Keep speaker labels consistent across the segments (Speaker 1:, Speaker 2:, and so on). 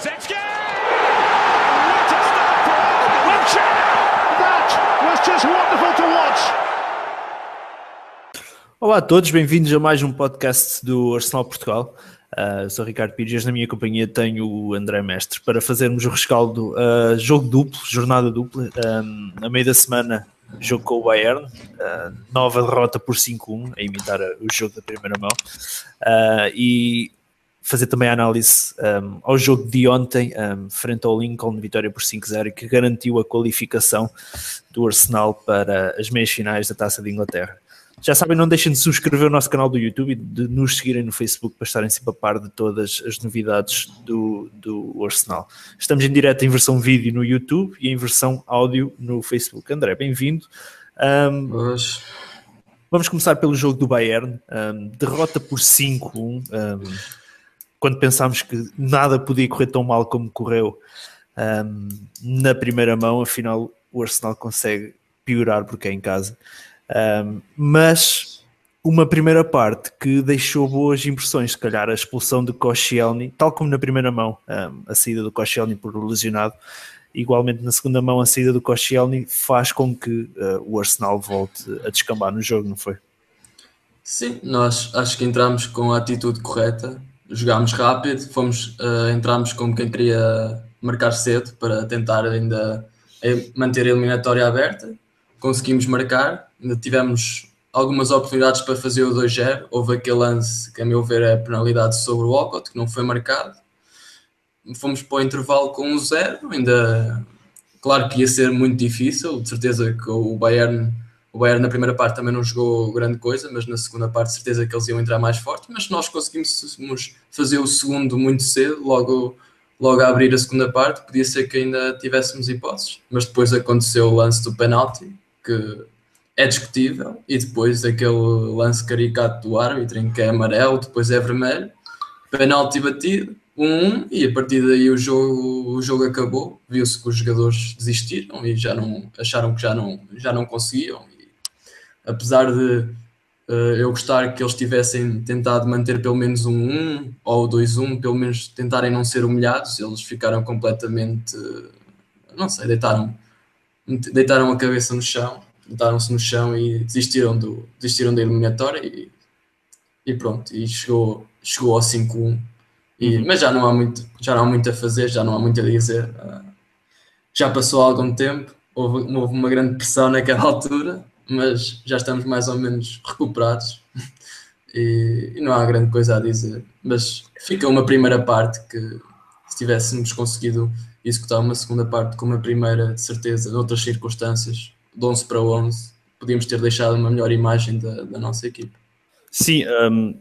Speaker 1: What a start for!
Speaker 2: That was just wonderful to watch.
Speaker 3: Olá a todos, bem-vindos a mais um podcast do Arsenal Portugal. Uh, sou Ricardo Pires, na minha companhia tenho o André Mestre para fazermos o rescaldo uh, jogo duplo, jornada dupla. Um, a meio da semana, jogo com o Bayern, uh, nova derrota por 5-1, a imitar o jogo da primeira mão. Uh, e fazer também a análise um, ao jogo de ontem, um, frente ao Lincoln, vitória por 5-0, que garantiu a qualificação do Arsenal para as meias finais da Taça de Inglaterra. Já sabem, não deixem de subscrever o nosso canal do YouTube e de nos seguirem no Facebook para estarem sempre a par de todas as novidades do, do Arsenal. Estamos em direto em versão vídeo no YouTube e em versão áudio no Facebook. André, bem-vindo. Um, vamos começar pelo jogo do Bayern. Um, derrota por 5-1. Quando pensámos que nada podia correr tão mal como correu na primeira mão, afinal o Arsenal consegue piorar porque é em casa. Um, mas uma primeira parte que deixou boas impressões, se calhar a expulsão de Koscielny, tal como na primeira mão, um, a saída do Koscielny por lesionado, igualmente na segunda mão a saída do Koscielny faz com que uh, o Arsenal volte a descambar no jogo, não foi?
Speaker 4: Sim, nós acho que entramos com a atitude correta, jogámos rápido, fomos, uh, entramos como quem queria marcar cedo para tentar ainda eh, manter a eliminatória aberta, conseguimos marcar ainda tivemos algumas oportunidades para fazer o 2-0. Houve aquele lance que, a meu ver, é a penalidade sobre o Walcott, que não foi marcado. Fomos para o intervalo com 1-0. Um ainda, claro que ia ser muito difícil. De certeza que o Bayern, o Bayern na primeira parte também não jogou grande coisa, mas na segunda parte, certeza que eles iam entrar mais forte. Mas nós conseguimos fazer o segundo muito cedo, logo logo a abrir a segunda parte, podia ser que ainda tivéssemos hipóteses, mas depois aconteceu o lance do penalti, que é discutível, e depois aquele lance caricato do árbitro em que é amarelo, depois é vermelho, penalti batido, 1 um, um, e a partir daí o jogo, o jogo acabou, viu-se que os jogadores desistiram e já não acharam que já não, já não conseguiam. Apesar de uh, eu gostar que eles tivessem tentado manter pelo menos um 1 um, ou 2-1, um, pelo menos tentarem não ser humilhados, eles ficaram completamente, uh, não sei, deitaram, deitaram a cabeça no chão deitaram-se no chão e desistiram, do, desistiram da eliminatória e, e pronto, e chegou, chegou ao 5-1. E, uhum. Mas já não, há muito, já não há muito a fazer, já não há muito a dizer. Uh, já passou algum tempo, houve, houve uma grande pressão naquela altura, mas já estamos mais ou menos recuperados e, e, não há grande coisa a dizer. Mas fica uma primeira parte que se tivéssemos conseguido executar uma segunda parte com uma primeira, de certeza, noutras circunstâncias, de 11 para 11, podíamos ter deixado uma melhor imagem da, da nossa equipe.
Speaker 3: Sim, um,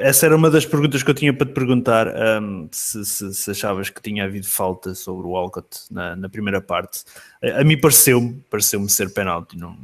Speaker 3: essa era uma das perguntas que eu tinha para te perguntar, um, se, se, se, achavas que tinha havido falta sobre o Alcott na, na primeira parte. A, a mim pareceu-me pareceu ser penalti. Não...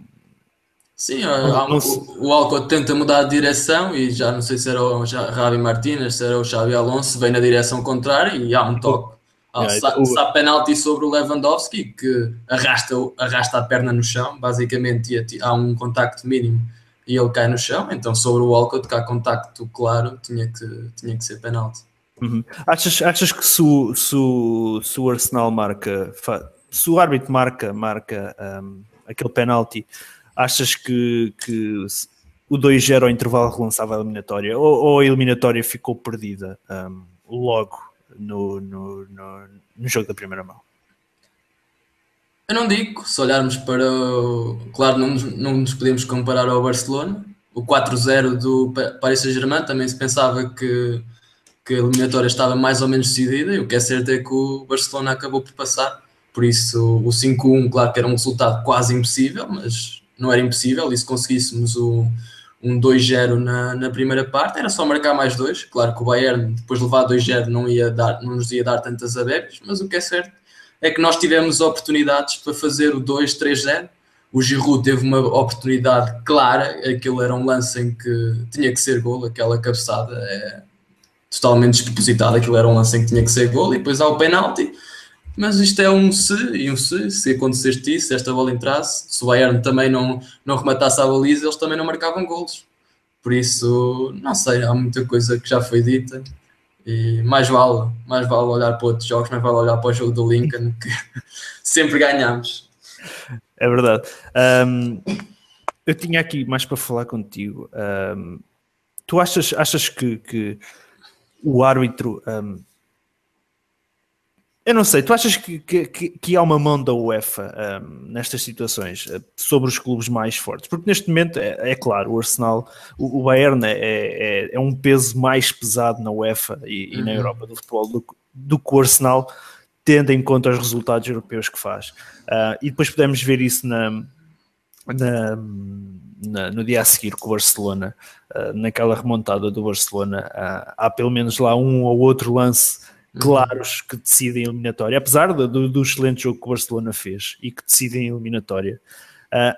Speaker 4: Sim, o, o Alcott tenta mudar de direção e já não sei se era o Javi Martínez, se era o Xavi Alonso, vem na direção contrária e há um toque ah, yeah, sa o... penalti sobre o Lewandowski que arrasta, arrasta a perna no chão, basicamente há um contacto mínimo e ele cai no chão, então sobre o Walcott que há contacto claro tinha que, tinha que ser penalti.
Speaker 3: Uhum. Achas, achas que se o, se, o, se o Arsenal marca, se o árbitro marca, marca um, aquele penalti, achas que, que o 2-0 ao intervalo relançava a eliminatória ou, ou a eliminatória ficou perdida um, logo no, no, no, no jogo da primeira mão.
Speaker 4: Eu não digo, se olharmos para. Claro, não não nos podemos comparar ao Barcelona. O 4-0 do Paris Saint-Germain também se pensava que, que a eliminatória estava mais ou menos decidida, e o que é certo é que o Barcelona acabou por passar. Por isso, o 5-1, claro que era um resultado quase impossível, mas não era impossível. E se conseguíssemos o, um 2-0 na, na primeira parte, era só marcar mais dois. Claro que o Bayern, depois de levar 2-0, não, ia dar, não nos ia dar tantas abebes, mas o que é certo é que nós tivemos oportunidades para fazer o 2-3-0. O Giroud teve uma oportunidade clara, aquilo era um lance em que tinha que ser gol, aquela cabeçada é totalmente despropositada, aquilo era um lance em que tinha que ser gol, e depois há o penalti mas isto é um se e um se, se acontecesse isso, se esta bola entrasse, se o Bayern também não, não rematasse a baliza, eles também não marcavam golos. Por isso, não sei, há muita coisa que já foi dita E mais vale, mais vale olhar para outros jogos, mais vale olhar para o jogo do Lincoln, que sempre ganhamos.
Speaker 3: É verdade. Um, eu tinha aqui mais para falar contigo. Um, tu achas, achas que, que o árbitro. Um, eu não sei, tu achas que, que, que há uma mão da UEFA um, nestas situações uh, sobre os clubes mais fortes? Porque neste momento, é, é claro, o Arsenal, o, o Bayern é, é, é, um peso mais pesado na UEFA e, uhum. e na Europa do futebol do, do, que o Arsenal, tendo em conta os resultados europeus que faz. Uh, e depois podemos ver isso na, na, na, no dia a seguir com o Barcelona, uh, naquela remontada do Barcelona, há pelo menos lá um ou outro lance claros que decidem a eliminatória, apesar do, do, excelente jogo que o Barcelona fez e que decidem a eliminatória. Uh,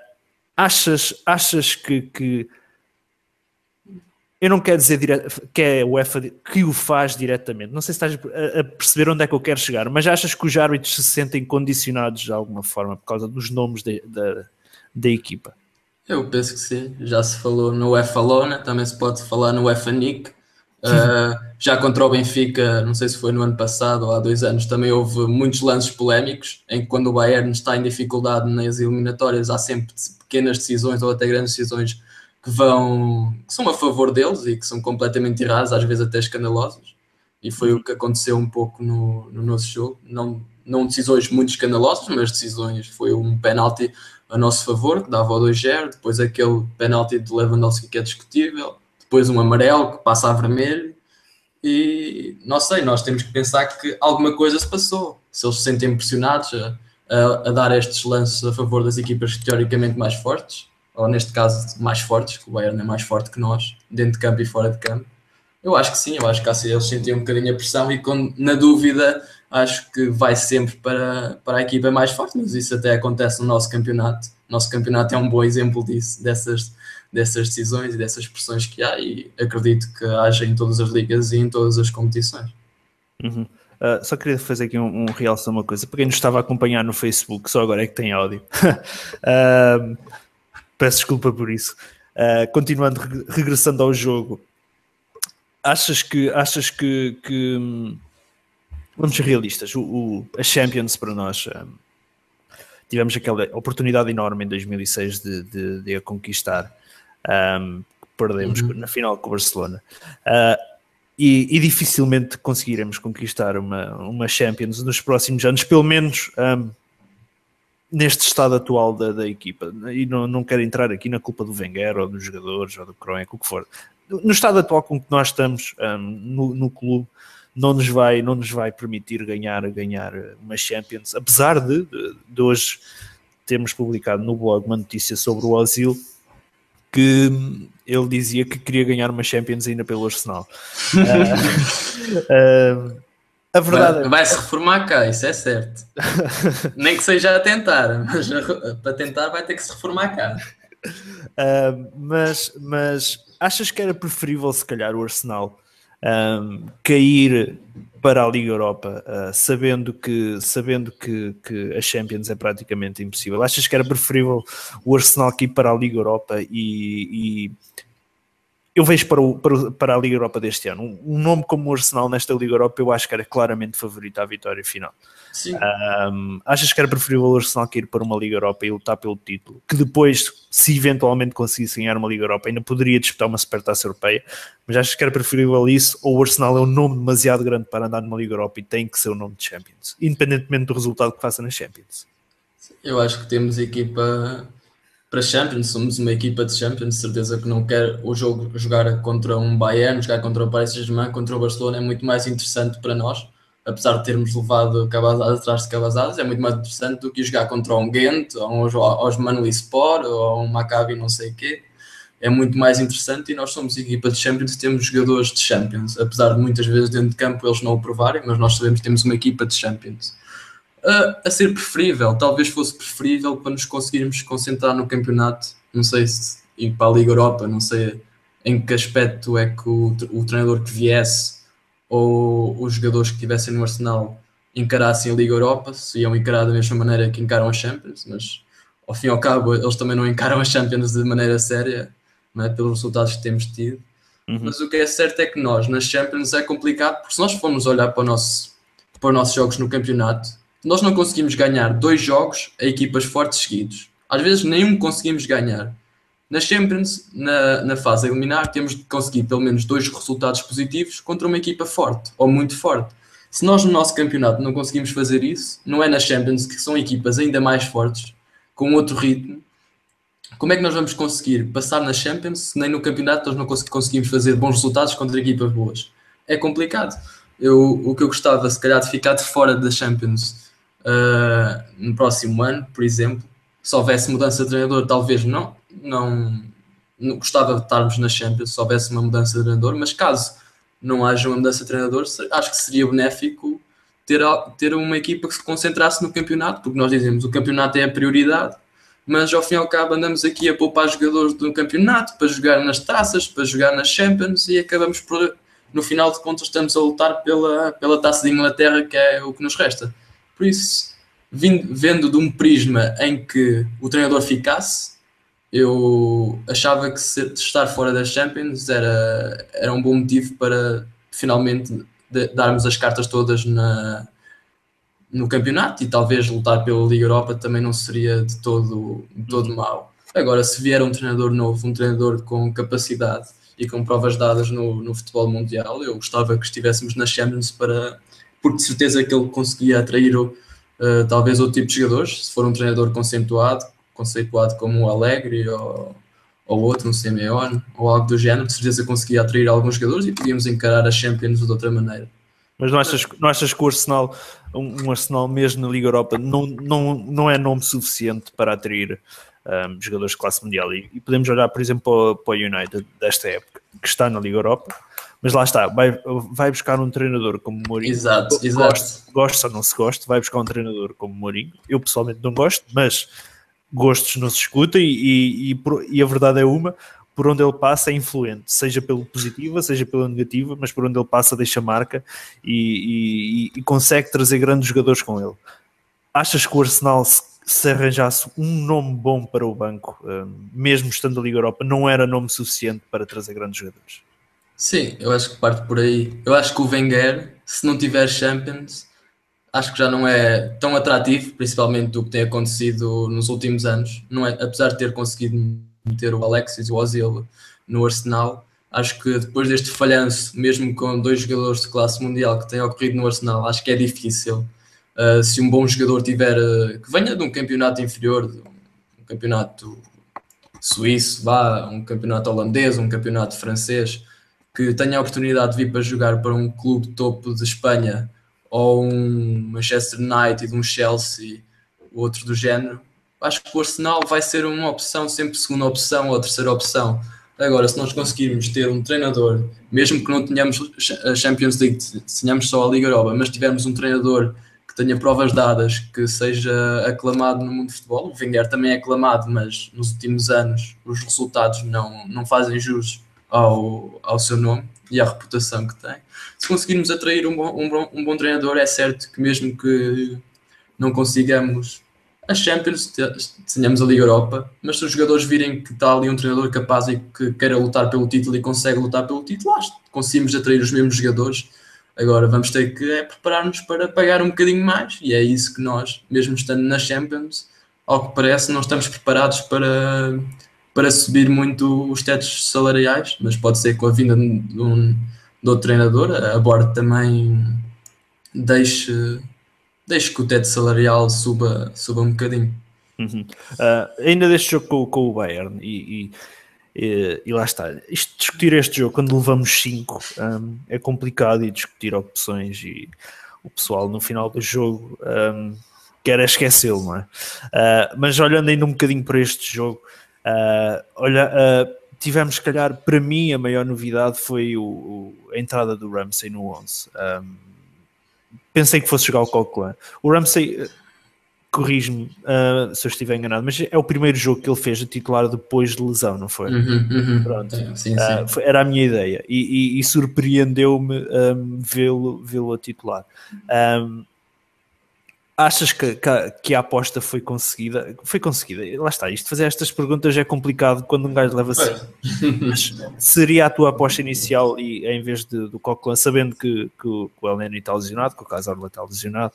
Speaker 3: achas, achas que, que, eu não quero dizer dire... que é o UEFA que o faz diretamente, não sei se estás a perceber onde é que eu quero chegar, mas achas que os árbitros se sentem condicionados de alguma forma por causa dos nomes de, de, da equipa?
Speaker 4: Eu penso que sim, já se falou no UEFA Lona, também se pode falar no UEFA Nick Uh, já contra o Benfica, não sei se foi no ano passado ou há dois anos, também houve muitos lances polémicos em que quando o Bayern está em dificuldade nas eliminatórias há sempre pequenas decisões ou até grandes decisões que vão que são a favor deles e que são completamente erradas, às vezes até escandalosas. E foi o que aconteceu um pouco no, no nosso jogo. Não, não decisões muito escandalosas, mas decisões. Foi um penalti a nosso favor, que dava o 2-0, depois aquele penalti de Lewandowski que é discutível, depois um amarelo que passa a vermelho e não sei, nós temos que pensar que alguma coisa se passou. Se eles se sentem pressionados a, a, a, dar estes lances a favor das equipas teoricamente mais fortes, ou neste caso mais fortes, que o Bayern é mais forte que nós, dentro de campo e fora de campo, eu acho que sim, eu acho que assim, eles sentiam um bocadinho a pressão e quando, na dúvida acho que vai sempre para, para a equipa mais forte, mas isso até acontece no nosso campeonato. Nosso campeonato é um bom exemplo disso, dessas dessas decisões e dessas pressões que há e acredito que haja em todas as ligas e em todas as competições.
Speaker 3: Uhum. Uh, só queria fazer aqui um, um realce uma coisa. Para quem nos estava a acompanhar no Facebook, só agora é que tem áudio. uh, peço desculpa por isso. Uh, continuando, regressando ao jogo, achas que achas que, que hum, vamos ser realistas, o, o, a Champions para nós tivemos aquela oportunidade enorme em 2006 de, de, de a conquistar um, perdemos uhum. na final com o Barcelona. Uh, e, e, dificilmente conseguiremos conquistar uma, uma Champions nos próximos anos, pelo menos um, neste estado atual da, da equipa. E não, não quero entrar aqui na culpa do Wenger ou dos jogadores ou do Kroenke, o que for. No estado atual com que nós estamos um, no, no clube, não nos vai, não nos vai permitir ganhar, ganhar uma Champions, apesar de, de, de hoje termos publicado no blog uma notícia sobre o Osil que ele dizia que queria ganhar uma Champions ainda pelo Arsenal. uh, uh,
Speaker 4: a verdade vai, é vai se reformar cá, isso é certo. Nem que seja a tentar, mas para tentar vai ter que se reformar cá.
Speaker 3: Uh, mas, mas achas que era preferível, se calhar, o Arsenal um, cair para a Liga Europa, uh, sabendo, que, sabendo que, que a Champions é praticamente impossível? Achas que era preferível o Arsenal cair para a Liga Europa e, e eu vejo para, o, para, para, a Liga Europa deste ano. Um, nome como o Arsenal nesta Liga Europa eu acho que era claramente favorito à vitória final. Sim. Um, achas que era preferível o Arsenal cair para uma Liga Europa e lutar pelo título? Que depois, se eventualmente conseguisse ganhar uma Liga Europa, ainda poderia disputar uma Supertaça Europeia, mas achas que era preferível isso ou o Arsenal é um nome demasiado grande para andar numa Liga Europa e tem que ser o nome de Champions, independentemente do resultado que faça na Champions?
Speaker 4: Eu acho que temos equipa para Champions, somos uma equipa de Champions, certeza que não quer o jogo jogar contra um Bayern, jogar contra o Paris Saint-Germain, contra o Barcelona é muito mais interessante para nós, apesar de termos levado cabazadas atrás de cabazadas, é muito mais interessante do que jogar contra um Ghent, ou um Osmanli Sport, ou um Maccabi não sei o quê, é muito mais interessante e nós somos equipa de Champions e temos jogadores de Champions, apesar de muitas vezes dentro de campo eles não o provarem, mas nós sabemos que temos uma equipa de Champions a, a ser preferível. Talvez fosse preferível para nos conseguirmos concentrar no campeonato. Não sei se ir para a Liga Europa, não sei em que aspecto é que o, o treinador que viesse ou os jogadores que estivessem no Arsenal encarassem a Liga Europa, se iam encarar da mesma maneira que encaram a Champions, mas ao fim e ao cabo eles também não encaram a Champions de maneira séria, não é? pelos resultados que temos tido. Uhum. Mas o que é certo é que nós, nas Champions, é complicado, porque se nós formos olhar para, nosso, para os nossos jogos no campeonato, nós não conseguimos ganhar dois jogos a equipas fortes seguidos. Às vezes nenhum conseguimos ganhar. Nas Champions, na, na fase eliminar, temos de conseguir pelo menos dois resultados positivos contra uma equipa forte ou muito forte. Se nós no nosso campeonato não conseguimos fazer isso, não é nas Champions, que são equipas ainda mais fortes, com outro ritmo, como é que nós vamos conseguir passar nas Champions se nem no campeonato nós não conseguimos fazer bons resultados contra equipas boas? É complicado. Eu, o que eu gostava, se calhar, de ficar de fora da Champions uh, no próximo ano, por exemplo, se houvesse mudança de treinador, talvez não, não, não gostava de estarmos na Champions se houvesse uma mudança de treinador, mas caso não haja uma mudança de treinador, acho que seria benéfico ter, ter uma equipa que se concentrasse no campeonato, porque nós dizemos o campeonato é a prioridade, mas ao fim e ao cabo andamos aqui a poupar jogadores do campeonato para jogar nas taças, para jogar nas Champions e acabamos por, no final de contas, estamos a lutar pela, pela taça de Inglaterra, que é o que nos resta. Por isso, vindo, vendo de um prisma em que o treinador ficasse, eu achava que se, estar fora das Champions era, era um bom motivo para finalmente de, darmos as cartas todas na, no campeonato e talvez lutar pela Liga Europa também não seria de todo, de todo uhum. mau. Agora, se vier um treinador novo, um treinador com capacidade e com provas dadas no, no futebol mundial, eu gostava que estivéssemos nas Champions para, porque de certeza que ele conseguia atrair uh, talvez outro tipo de jogadores, se for um treinador conceituado, conceituado como o Alegre ou, ou outro, um Simeone, ou algo do género, de certeza conseguia atrair alguns jogadores e podíamos encarar a Champions de outra maneira.
Speaker 3: Mas não achas, não achas que o Arsenal, um, Arsenal mesmo na Liga Europa, não, não, não é nome suficiente para atrair um, jogadores de classe mundial? E, e, podemos olhar, por exemplo, para, o United desta época, que está na Liga Europa, mas lá está, vai, vai buscar um treinador como Mourinho.
Speaker 4: Exato, exato.
Speaker 3: Gosto, gosto ou não se gosta, vai buscar um treinador como Mourinho. Eu pessoalmente não gosto, mas gostos não se escutam e, e, e, a verdade é uma, por onde ele passa é influente, seja pelo positivo, seja pela negativa, mas por onde ele passa deixa marca e, e consegue trazer grandes jogadores com ele. Achas que o Arsenal, se, se arranjasse um nome bom para o banco, um, mesmo estando a Liga Europa, não era nome suficiente para trazer grandes jogadores?
Speaker 4: Sim, eu acho que parte por aí. Eu acho que o Wenger, se não tiver Champions, acho que já não é tão atrativo, principalmente do que tem acontecido nos últimos anos. Não é, apesar de ter conseguido meter o Alexis e o Ozil no Arsenal, acho que depois deste falhanço, mesmo com dois jogadores de classe mundial que têm ocorrido no Arsenal, acho que é difícil. Uh, se um bom jogador tiver uh, que venha de um campeonato inferior, um campeonato suíço, vá, um campeonato holandês, um campeonato francês, que tenha a oportunidade de vir para jogar para um clube topo de Espanha ou um Manchester United, um Chelsea, outro do género, acho que o Arsenal vai ser uma opção, sempre segunda opção ou terceira opção. Agora, se nós conseguirmos ter um treinador, mesmo que não tenhamos a Champions League, tenhamos só a Liga Europa, mas tivermos um treinador que tenha provas dadas, que seja aclamado no mundo de futebol, o Wenger também é aclamado, mas nos últimos anos os resultados não, não fazem jus ao, ao seu nome e à reputação que tem. Se conseguirmos atrair um bom, um, bom, um bom treinador, é certo que mesmo que não consigamos a Champions, tenhamos a Liga Europa, mas se os jogadores virem que está ali um treinador capaz e que queira lutar pelo título e consegue lutar pelo título, acho que conseguimos atrair os mesmos jogadores. Agora vamos ter que é, preparar-nos para pagar um bocadinho mais, e é isso que nós, mesmo estando na Champions, ao que parece, não estamos preparados para, para subir muito os tetos salariais, mas pode ser com a vinda de um, de outro treinador, a Bordo também deixe deixe que o teto salarial suba, suba um bocadinho.
Speaker 3: Uhum. Uh, ainda deste jogo com, com o Bayern e, e, e, lá está. Isto, discutir este jogo quando levamos 5 um, é complicado e discutir opções e o pessoal no final do jogo um, quer esquecê-lo, não é? Uh, mas olhando ainda um bocadinho para este jogo, uh, olha, tivemos, se calhar, para mim, a maior novidade foi o, o, a entrada do Ramsey no 11. Um, pensei que fosse jogar o Coquelin. O Ramsey, corrige-me uh, se eu estiver enganado, mas é o primeiro jogo que ele fez a titular depois de lesão, não foi?
Speaker 4: Uhum, uhum.
Speaker 3: Pronto. É, sim, sim. Uh, foi, era a minha ideia e, e, e surpreendeu-me um, vê-lo vê a titular. Um, Achas que, que, que, a aposta foi conseguida? Foi conseguida. Lá está, isto fazer estas perguntas é complicado quando um gajo leva assim. Mas seria a tua aposta inicial e em vez de, do Coquelin, sabendo que, que, o, que o está lesionado, que o Casorla está lesionado,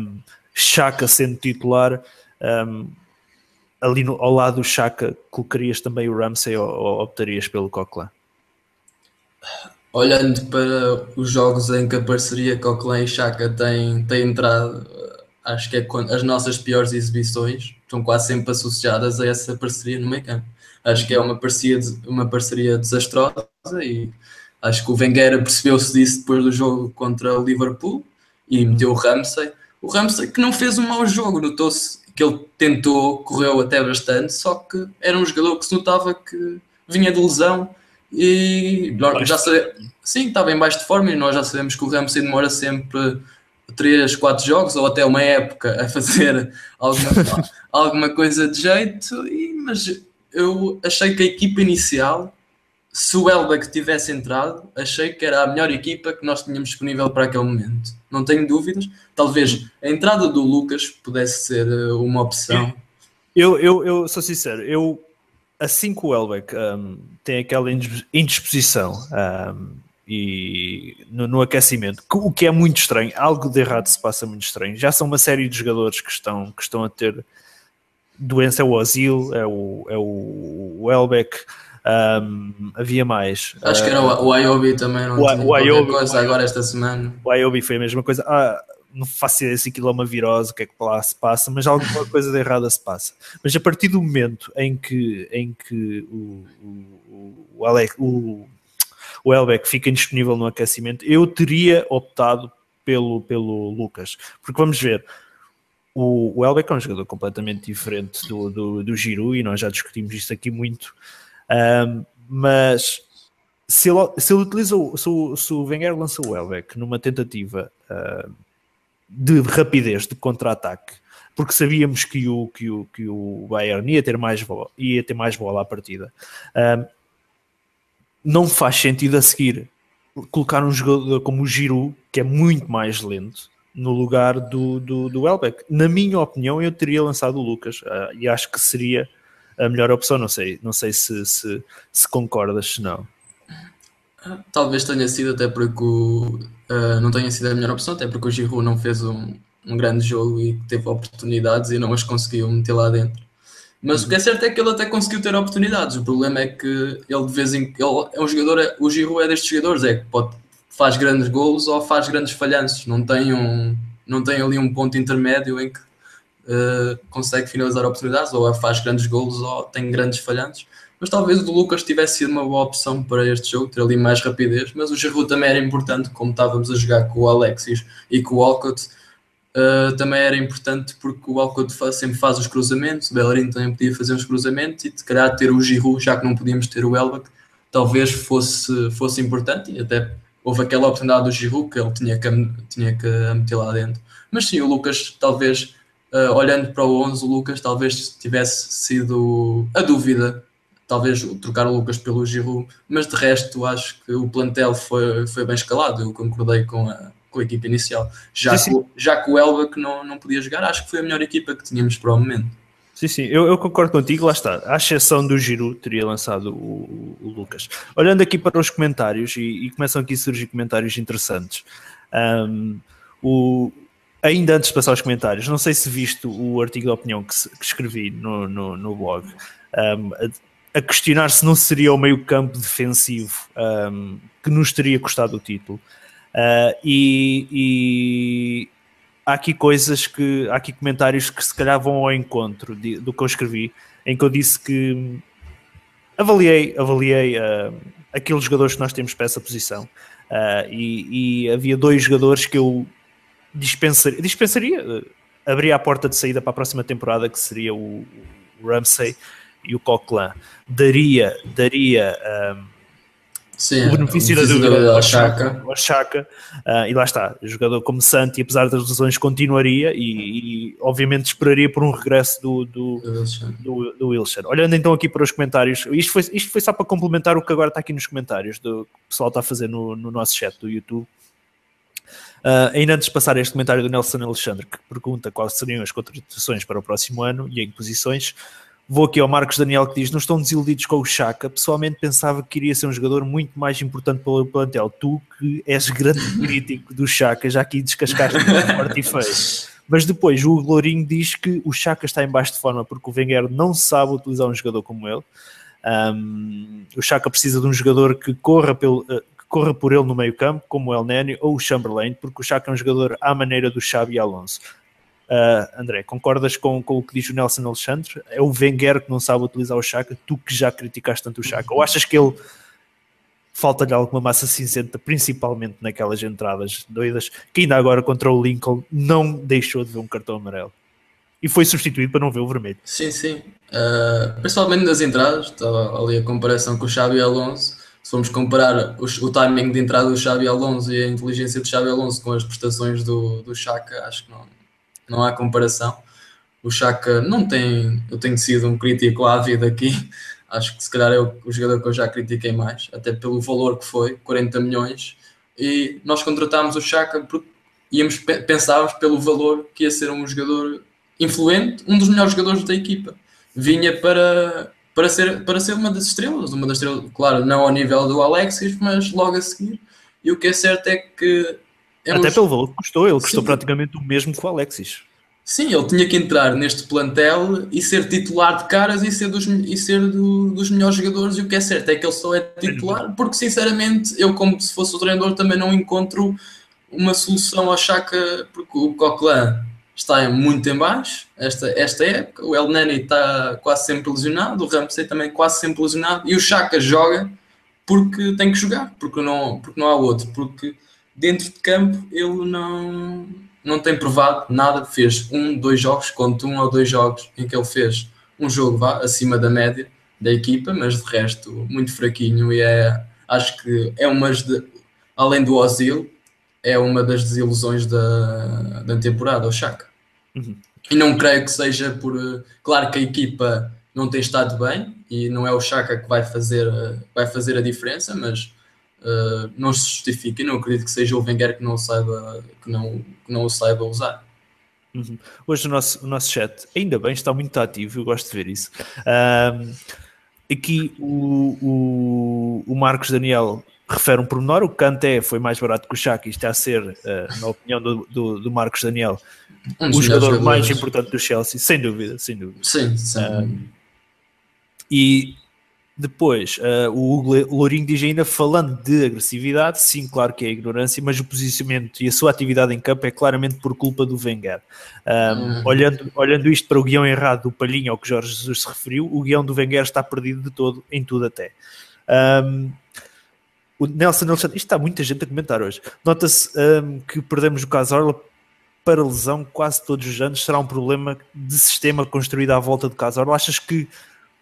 Speaker 3: um, Chaka sendo titular, um, ali no, ao lado do Chaka, colocarias também o Ramsey ou, ou optarias pelo Coquelin?
Speaker 4: Olhando para os jogos em que a parceria Coquelin e Chaka tem, tem entrado acho que é quando as nossas piores exibições estão quase sempre associadas a essa parceria no meio campo. Acho que é uma parceria, uma parceria desastrosa e acho que o Wenger percebeu-se disso depois do jogo contra o Liverpool e meteu o Ramsey. O Ramsey que não fez um mau jogo, notou-se que ele tentou, correu até bastante, só que era um jogador que se notava que vinha de lesão e já sabemos, sim, estava em baixo de forma e nós já sabemos que o Ramsey demora sempre três, quatro jogos ou até uma época a fazer alguma, alguma coisa de jeito, e, mas eu achei que a equipa inicial, se o Elbeck tivesse entrado, achei que era a melhor equipa que nós tínhamos disponível para aquele momento. Não tenho dúvidas. Talvez a entrada do Lucas pudesse ser eh, uma opção.
Speaker 3: Eu, eu, eu sou sincero, eu assim que o Elbeck um, tem aquela indisposição um, e no, no, aquecimento, o que é muito estranho, algo de errado se passa muito estranho. Já são uma série de jogadores que estão, que estão a ter doença, é o Ozil, é o, é o, o Elbeck, um, havia mais.
Speaker 4: Acho uh, que era o, o Iobi também, não o, o Iobi, coisa agora esta semana.
Speaker 3: O Iobi foi a mesma coisa. Ah, não faço ideia se aquilo é uma virose, o que é que lá se passa, mas alguma coisa de errada se passa. Mas a partir do momento em que, em que o, o, o, Alex, o o Elbeck fica indisponível no aquecimento, eu teria optado pelo, pelo Lucas, porque vamos ver, o, o Elbeck é um jogador completamente diferente do, do, do Giroud e nós já discutimos isto aqui muito, um, mas se ele, se ele utiliza, se o, se o Wenger lança o Elbeck numa tentativa uh, de rapidez, de contra-ataque, porque sabíamos que o, que o, que o Bayern ia ter mais bola, ia ter mais bola à partida. Um, não faz sentido a seguir colocar um jogador como o Giroud, que é muito mais lento, no lugar do, do, do Elbeck. Na minha opinião, eu teria lançado o Lucas uh, e acho que seria a melhor opção. Não sei, não sei se, se, se concordas, se não.
Speaker 4: Talvez tenha sido até porque uh, não tenha sido a melhor opção, até porque o Giroud não fez um, um grande jogo e teve oportunidades e não as conseguiu meter lá dentro. Mas o que é certo é que ele até conseguiu ter oportunidades. O problema é que ele de vez em quando é um jogador, o Giroud é destes jogadores, é que pode, faz grandes gols ou faz grandes falhanços. Não tem, um, não tem ali um ponto intermédio em que uh, consegue finalizar oportunidades, ou faz grandes gols ou tem grandes falhanços. Mas talvez o Lucas tivesse sido uma boa opção para este jogo, ter ali mais rapidez. Mas o Giroud também era importante, como estávamos a jogar com o Alexis e com o Walcott Uh, também era importante porque o Alcott sempre faz os cruzamentos, o Bellerin também podia fazer os cruzamentos e de calhar ter o Giroud, já que não podíamos ter o Elbach, talvez fosse, fosse importante e até houve aquela oportunidade do Giroud que ele tinha que, tinha que meter lá dentro. Mas sim, o Lucas, talvez, uh, olhando para o 11, o Lucas talvez tivesse sido a dúvida, talvez trocar o Lucas pelo Giroud, mas de resto acho que o plantel foi, foi bem escalado, eu concordei com a com a equipa inicial. Já, sim, sim. já que o Elba que não, não podia jogar, acho que foi a melhor equipa que tínhamos para o momento.
Speaker 3: Sim, sim, eu, eu concordo contigo, lá está. À exceção do Giroud, teria lançado o, o, Lucas. Olhando aqui para os comentários, e, e começam aqui a surgir comentários interessantes. Um, o, ainda antes de passar aos comentários, não sei se viste o artigo de opinião que, que escrevi no, no, no blog, um, a, a, questionar se não seria o meio campo defensivo um, que nos teria custado o título. Uh, e, e, há aqui coisas que há aqui comentários que se calhar vão ao encontro de, do que eu escrevi, em que eu disse que avaliei, avaliei uh, aqueles jogadores que nós temos para essa posição. Uh, e, e, havia dois jogadores que eu dispensaria, dispensaria abria a porta de saída para a próxima temporada, que seria o, o Ramsey e o Coquelin. Daria, daria
Speaker 4: Sim, o
Speaker 3: benefício da dúvida ao Chaka. Ao Chaka uh, e lá está, jogador como Santi, apesar das lesões, continuaria e, e, obviamente esperaria por um regresso do, do, do, do Wilson. Olhando então aqui para os comentários, isto foi, isto foi só para complementar o que agora está aqui nos comentários, do que o pessoal está a fazer no, no nosso chat do YouTube. Uh, ainda antes de passar este comentário do Nelson Alexandre, que pergunta quais seriam as contratações para o próximo ano e em posições, vou aqui ao Marcos Daniel que diz: Não estão desiludidos com o Chaka. Pessoalmente pensava que iria ser um jogador muito mais importante para o plantel. Tu, que és grande crítico do Chaka, já aqui descascaste forte e feio. Mas depois o Lourinho diz que o Chaka está em baixo de forma porque o Wenger não sabe utilizar um jogador como ele. Um, o Chaka precisa de um jogador que corra pelo, uh, corra por ele no meio campo, como o El Neni ou o Chamberlain, porque o Chaka é um jogador à maneira do Xabi Alonso. Uh, André, concordas com, com, o que diz o Nelson Alexandre? É o Wenger que não sabe utilizar o Chaka, tu que já criticaste tanto o Chaka, ou achas que ele falta-lhe alguma massa cinzenta, principalmente naquelas entradas doidas, que ainda agora contra o Lincoln não deixou de ver um cartão amarelo? E foi substituído para não ver o vermelho.
Speaker 4: Sim, sim. Uh, principalmente nas entradas, estava ali a comparação com o Xabi Alonso se formos comparar o, o, timing de entrada do Xabi Alonso e a inteligência do Xabi Alonso com as prestações do, do Chaka, acho que não, não há comparação. O Chaka não tem, eu tenho sido um crítico ávido aqui, acho que se calhar é o, o, jogador que eu já critiquei mais, até pelo valor que foi, 40 milhões, e nós contratámos o Chaka porque íamos, pensávamos pelo valor que ia ser um jogador influente, um dos melhores jogadores da equipa. Vinha para para ser, para ser uma das estrelas, uma das estrelas, claro, não ao nível do Alexis, mas logo a seguir. E o que é certo é que.
Speaker 3: É Até pelo valor que custou, ele custou Sim. praticamente o mesmo que o Alexis.
Speaker 4: Sim, ele tinha que entrar neste plantel e ser titular de caras e ser dos, e ser do, dos melhores jogadores. E o que é certo é que ele só é titular, porque sinceramente, eu, como se fosse o treinador, também não encontro uma solução ao Chaka, porque o Coquelin está muito em baixo esta, esta época. O El Nani está quase sempre lesionado, o Ramsey também quase sempre lesionado e o Chaka joga porque tem que jogar, porque não, porque não há outro, porque dentro de campo ele não, não tem provado nada. Fez um, dois jogos, conto um ou dois jogos em que ele fez um jogo vá, acima da média da equipa, mas de resto muito fraquinho e é, acho que é uma de, além do Ozil, é uma das desilusões da, da temporada, o Chaka. Uhum. E não creio que seja por. Claro que a equipa não tem estado bem e não é o Chaka que vai fazer, vai fazer a diferença, mas uh, não se justifica e não acredito que seja o Wenger que não, saiba, que não, que não o saiba usar.
Speaker 3: Uhum. Hoje o nosso, o nosso chat, ainda bem, está muito ativo, eu gosto de ver isso. Um, aqui o, o, o Marcos Daniel refere um pormenor, o Kanté foi mais barato que o Chaka, isto está a ser, uh, na opinião do, do, do Marcos Daniel, um o jogador mais importante do Chelsea, sem dúvida, sem dúvida.
Speaker 4: Sim, sim. Um,
Speaker 3: e depois, uh, o Hugo Lourinho diz ainda, falando de agressividade, sim, claro que é ignorância, mas o posicionamento e a sua atividade em campo é claramente por culpa do Wenger. Um, uhum. olhando, olhando isto para o guião errado do Palhinha, ao que Jorge Jesus se referiu, o guião do Wenger está perdido de todo, em tudo até. Um, o Nelson Alexandre, isto está muita gente a comentar hoje. Nota-se um, que perdemos o Casorla para lesão quase todos os anos será um problema de sistema construído à volta do Casorla. Achas que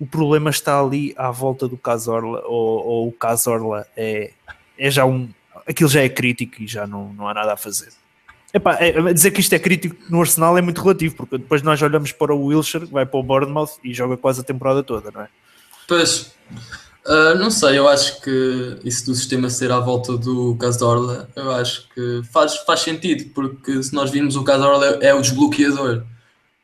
Speaker 3: o problema está ali à volta do Casorla ou, ou o Casorla é, é já um. aquilo já é crítico e já não, não há nada a fazer? Epá, é, dizer que isto é crítico no Arsenal é muito relativo, porque depois nós olhamos para o Wilshire, vai para o Bournemouth e joga quase a temporada toda, não é?
Speaker 4: Pois, Uh, não sei, eu acho que isso do sistema ser à volta do Cazorla, eu acho que faz, faz sentido, porque se nós virmos o Cazorla é, é o desbloqueador.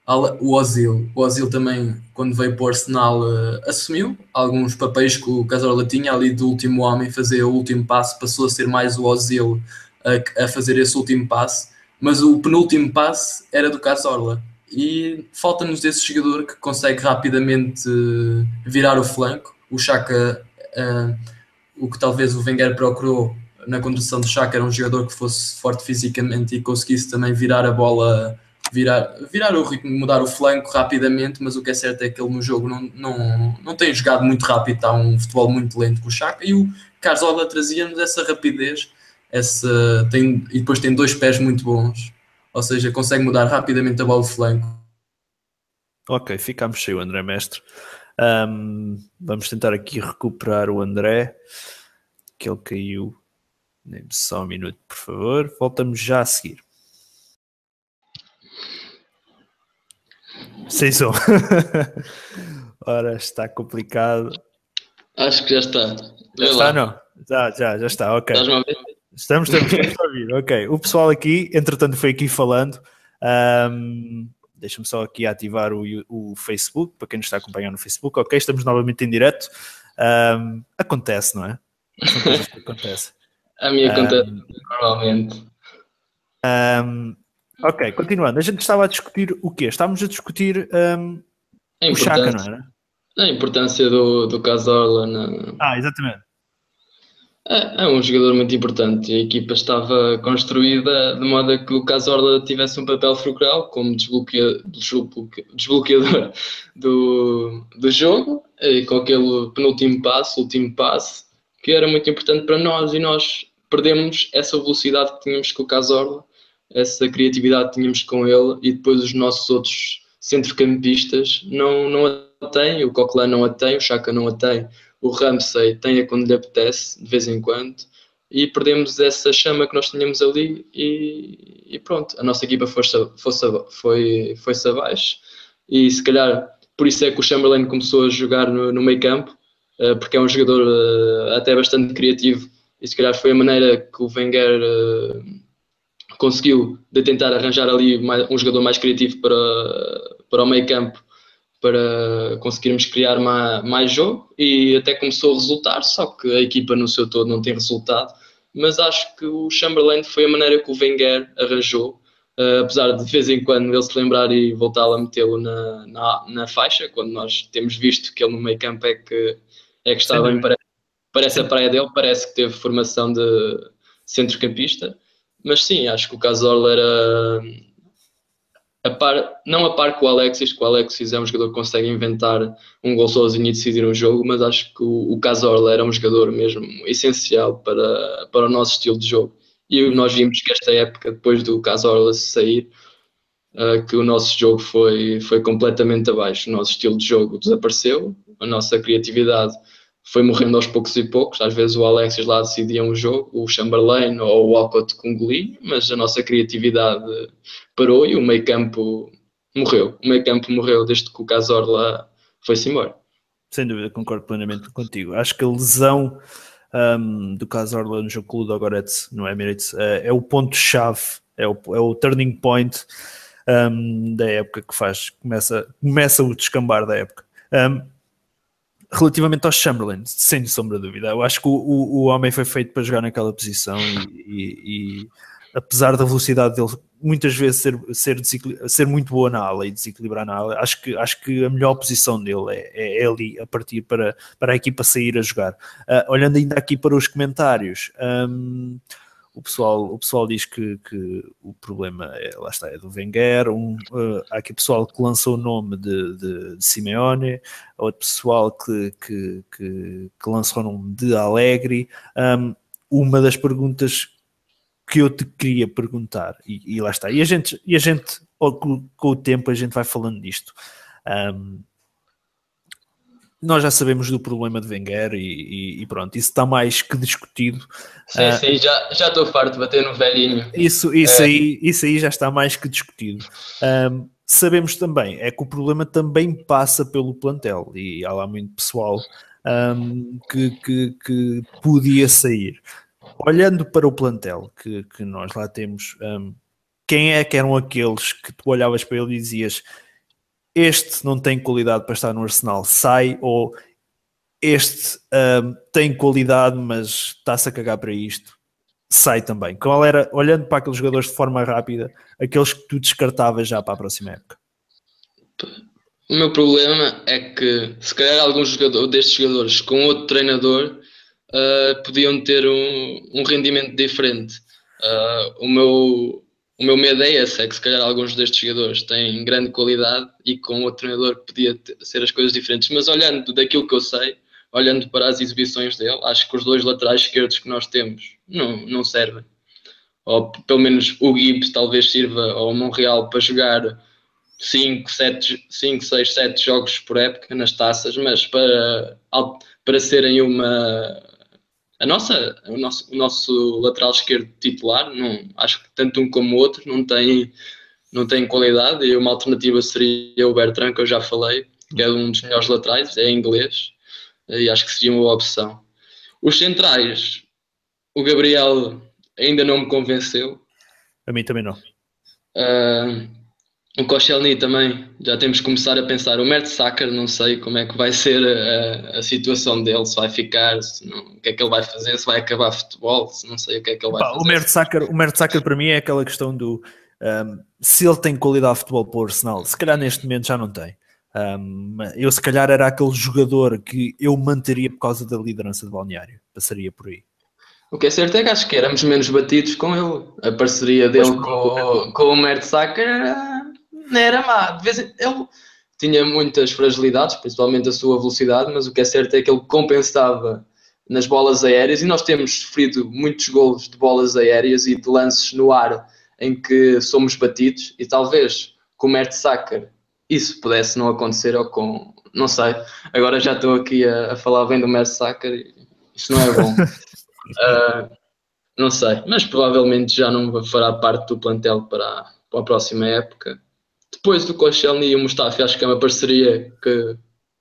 Speaker 4: O Ozil, o Ozil também, quando veio para o Arsenal, uh, assumiu alguns papéis que o Cazorla tinha ali do último homem, fazer o último passo, passou a ser mais o Ozil a, a fazer esse último passo, mas o penúltimo passo era do Cazorla. E falta-nos esse jogador que consegue rapidamente uh, virar o flanco o Chaka, uh, o que talvez o Wenger procurou na condução do Chaka era um jogador que fosse forte fisicamente e conseguisse também virar a bola, virar, virar o ritmo, mudar o flanco rapidamente, mas o que é certo é que ele no jogo não, não, não tem jogado muito rápido, está um futebol muito lento com o Chaka e o Carzola trazia-nos essa rapidez essa, tem, e depois tem dois pés muito bons, ou seja, consegue mudar rapidamente a bola de flanco.
Speaker 3: Ok, ficamos sem o André Mestre. Um, vamos tentar aqui recuperar o André, que ele caiu. Só um minuto, por favor. Voltamos já a seguir. Sem som. Ora, está complicado.
Speaker 4: Acho que já está.
Speaker 3: Já está, não? Já, já, já está, ok.
Speaker 4: Estás-me a ver?
Speaker 3: Estamos, estamos, estamos a ouvir. Ok. O pessoal aqui, entretanto, foi aqui falando. Um, Deixa-me só aqui ativar o, o, Facebook, para quem nos está acompanhando no Facebook. Ok, estamos novamente em direto. Um, acontece, não é? Acontecem.
Speaker 4: A minha acontece um, normalmente.
Speaker 3: Um, ok, continuando. A gente estava a discutir o quê? Estávamos a discutir o Chaka, não era?
Speaker 4: A importância do, do Cazorla na...
Speaker 3: Ah, exatamente.
Speaker 4: É, é, um jogador muito importante. A equipa estava construída de modo a que o Cazorla tivesse um papel fulcral como desbloqueador, desbloqueador do, do jogo, e com aquele penúltimo passo, último passo, que era muito importante para nós e nós perdemos essa velocidade que tínhamos com o Cazorla, essa criatividade que tínhamos com ele e depois os nossos outros centrocampistas não, não a têm, o Coquelin não a tem, o Chaka não a tem o Ramsey tenha quando lhe apetece, de vez em quando, e perdemos essa chama que nós tínhamos ali e, e pronto, a nossa equipa foi-se foi, foi abaixo. E se calhar por isso é que o Chamberlain começou a jogar no, no meio campo, uh, porque é um jogador uh, até bastante criativo e se calhar foi a maneira que o Wenger uh, conseguiu de tentar arranjar ali mais, um jogador mais criativo para, para o meio campo para conseguirmos criar mais, mais jogo e até começou a resultar, só que a equipa no seu todo não tem resultado. Mas acho que o Chamberlain foi a maneira que o Wenger arranjou, uh, apesar de de vez em quando ele se lembrar e voltar a metê-lo na, na, na, faixa, quando nós temos visto que ele no meio campo é que, é que está bem, parece, parece a praia dele, parece que teve formação de centrocampista. Mas sim, acho que o Cazorla era a par, não a par com o Alexis, que o Alexis é um jogador que consegue inventar um gol sozinho e decidir um jogo, mas acho que o, o Cazorla era um jogador mesmo essencial para, para o nosso estilo de jogo. E nós vimos que esta época, depois do Cazorla sair, uh, que o nosso jogo foi, foi completamente abaixo. O nosso estilo de jogo desapareceu, a nossa criatividade foi morrendo aos poucos e poucos. Às vezes o Alexis lá decidia um jogo, o Chamberlain ou o Walcott com o golinho, mas a nossa criatividade parou e o meio campo morreu. O meio campo morreu desde que o Cazorla foi-se embora.
Speaker 3: Sem dúvida, concordo plenamente contigo. Acho que a lesão um, do Cazorla no jogo com o Dogorets no Emirates uh, é o ponto-chave, é o, é o turning point um, da época que faz, começa, começa o descambar da época. Um, relativamente ao Chamberlain, sem sombra de dúvida, eu acho que o, o, o homem foi feito para jogar naquela posição e, e, e, apesar da velocidade dele muitas vezes ser, ser, ser muito boa na ala e desequilibrar na ala, acho que, acho que a melhor posição dele é, é, é ali a partir para, para a equipa sair a jogar. Uh, olhando ainda aqui para os comentários, um, o pessoal, o pessoal diz que, que o problema é, lá está, é do Wenger, um, uh, há aqui pessoal que lançou o nome de, de, de Simeone, outro pessoal que, que, que, que lançou o nome de Alegre. Um, uma das perguntas que eu te queria perguntar, e, e lá está, e a gente, e a gente com, o tempo a gente vai falando disto. Um, nós já sabemos do problema de Wenger e, e, e, pronto, isso está mais que discutido.
Speaker 4: Sim, uh, sim, já, já estou farto de bater no velhinho.
Speaker 3: Isso, isso, é. aí, isso aí já está mais que discutido. Um, sabemos também, é que o problema também passa pelo plantel e há lá muito pessoal um, que, que, que, podia sair. Olhando para o plantel que, que nós lá temos, um, quem é que eram aqueles que tu olhavas para ele e dizias este não tem qualidade para estar no Arsenal, sai, ou este um, tem qualidade, mas está-se a cagar para isto, sai também. Qual era, olhando para aqueles jogadores de forma rápida, aqueles que tu descartavas já para a próxima época?
Speaker 4: O meu problema é que, se calhar, alguns jogadores, destes jogadores com outro treinador uh, podiam ter um, um rendimento diferente. Uh, o meu o meu medo é esse, é que se calhar alguns destes jogadores têm grande qualidade e com outro treinador podia ser as coisas diferentes, mas olhando daquilo que eu sei, olhando para as exibições dele, acho que os dois laterais esquerdos que nós temos não, não servem. Ou pelo menos o Gibbs talvez sirva ao Montreal para jogar 5, 7, 5, 6, 7 jogos por época nas taças, mas para, para serem uma a nossa, o, nosso, o nosso lateral esquerdo titular, não, acho que tanto um como o outro não tem, não tem qualidade e uma alternativa seria o Bertrand, que eu já falei, que é um dos melhores laterais, é inglês, e acho que seria uma boa opção. Os centrais, o Gabriel ainda não me convenceu.
Speaker 3: A mim também não.
Speaker 4: Uh, o Koscielny também, já temos que começar a pensar. O Mertesacker, não sei como é que vai ser a, a situação dele, se vai ficar, se não, o que é que ele vai fazer, se vai acabar futebol, se não sei o que é que ele vai fazer.
Speaker 3: O Mertesacker, o Mertesacker para mim é aquela questão do um, se ele tem qualidade de futebol para o Arsenal, se calhar neste momento já não tem. Um, eu se calhar era aquele jogador que eu manteria por causa da liderança de balneário, passaria por aí.
Speaker 4: O que é certo é que acho que éramos menos batidos com ele. A parceria dele com, com, com o Mertesacker não era má. De vez em, ele tinha muitas fragilidades, principalmente a sua velocidade, mas o que é certo é que ele compensava nas bolas aéreas e nós temos sofrido muitos golos de bolas aéreas e de lances no ar em que somos batidos e talvez com o Mertesacker isso pudesse não acontecer ou com, não sei, agora já estou aqui a, a falar bem do Mertesacker e isso não é bom. uh, não sei, mas provavelmente já não fará parte do plantel para, para a próxima época depois do Koscielny e o Mustafi, acho que é uma parceria que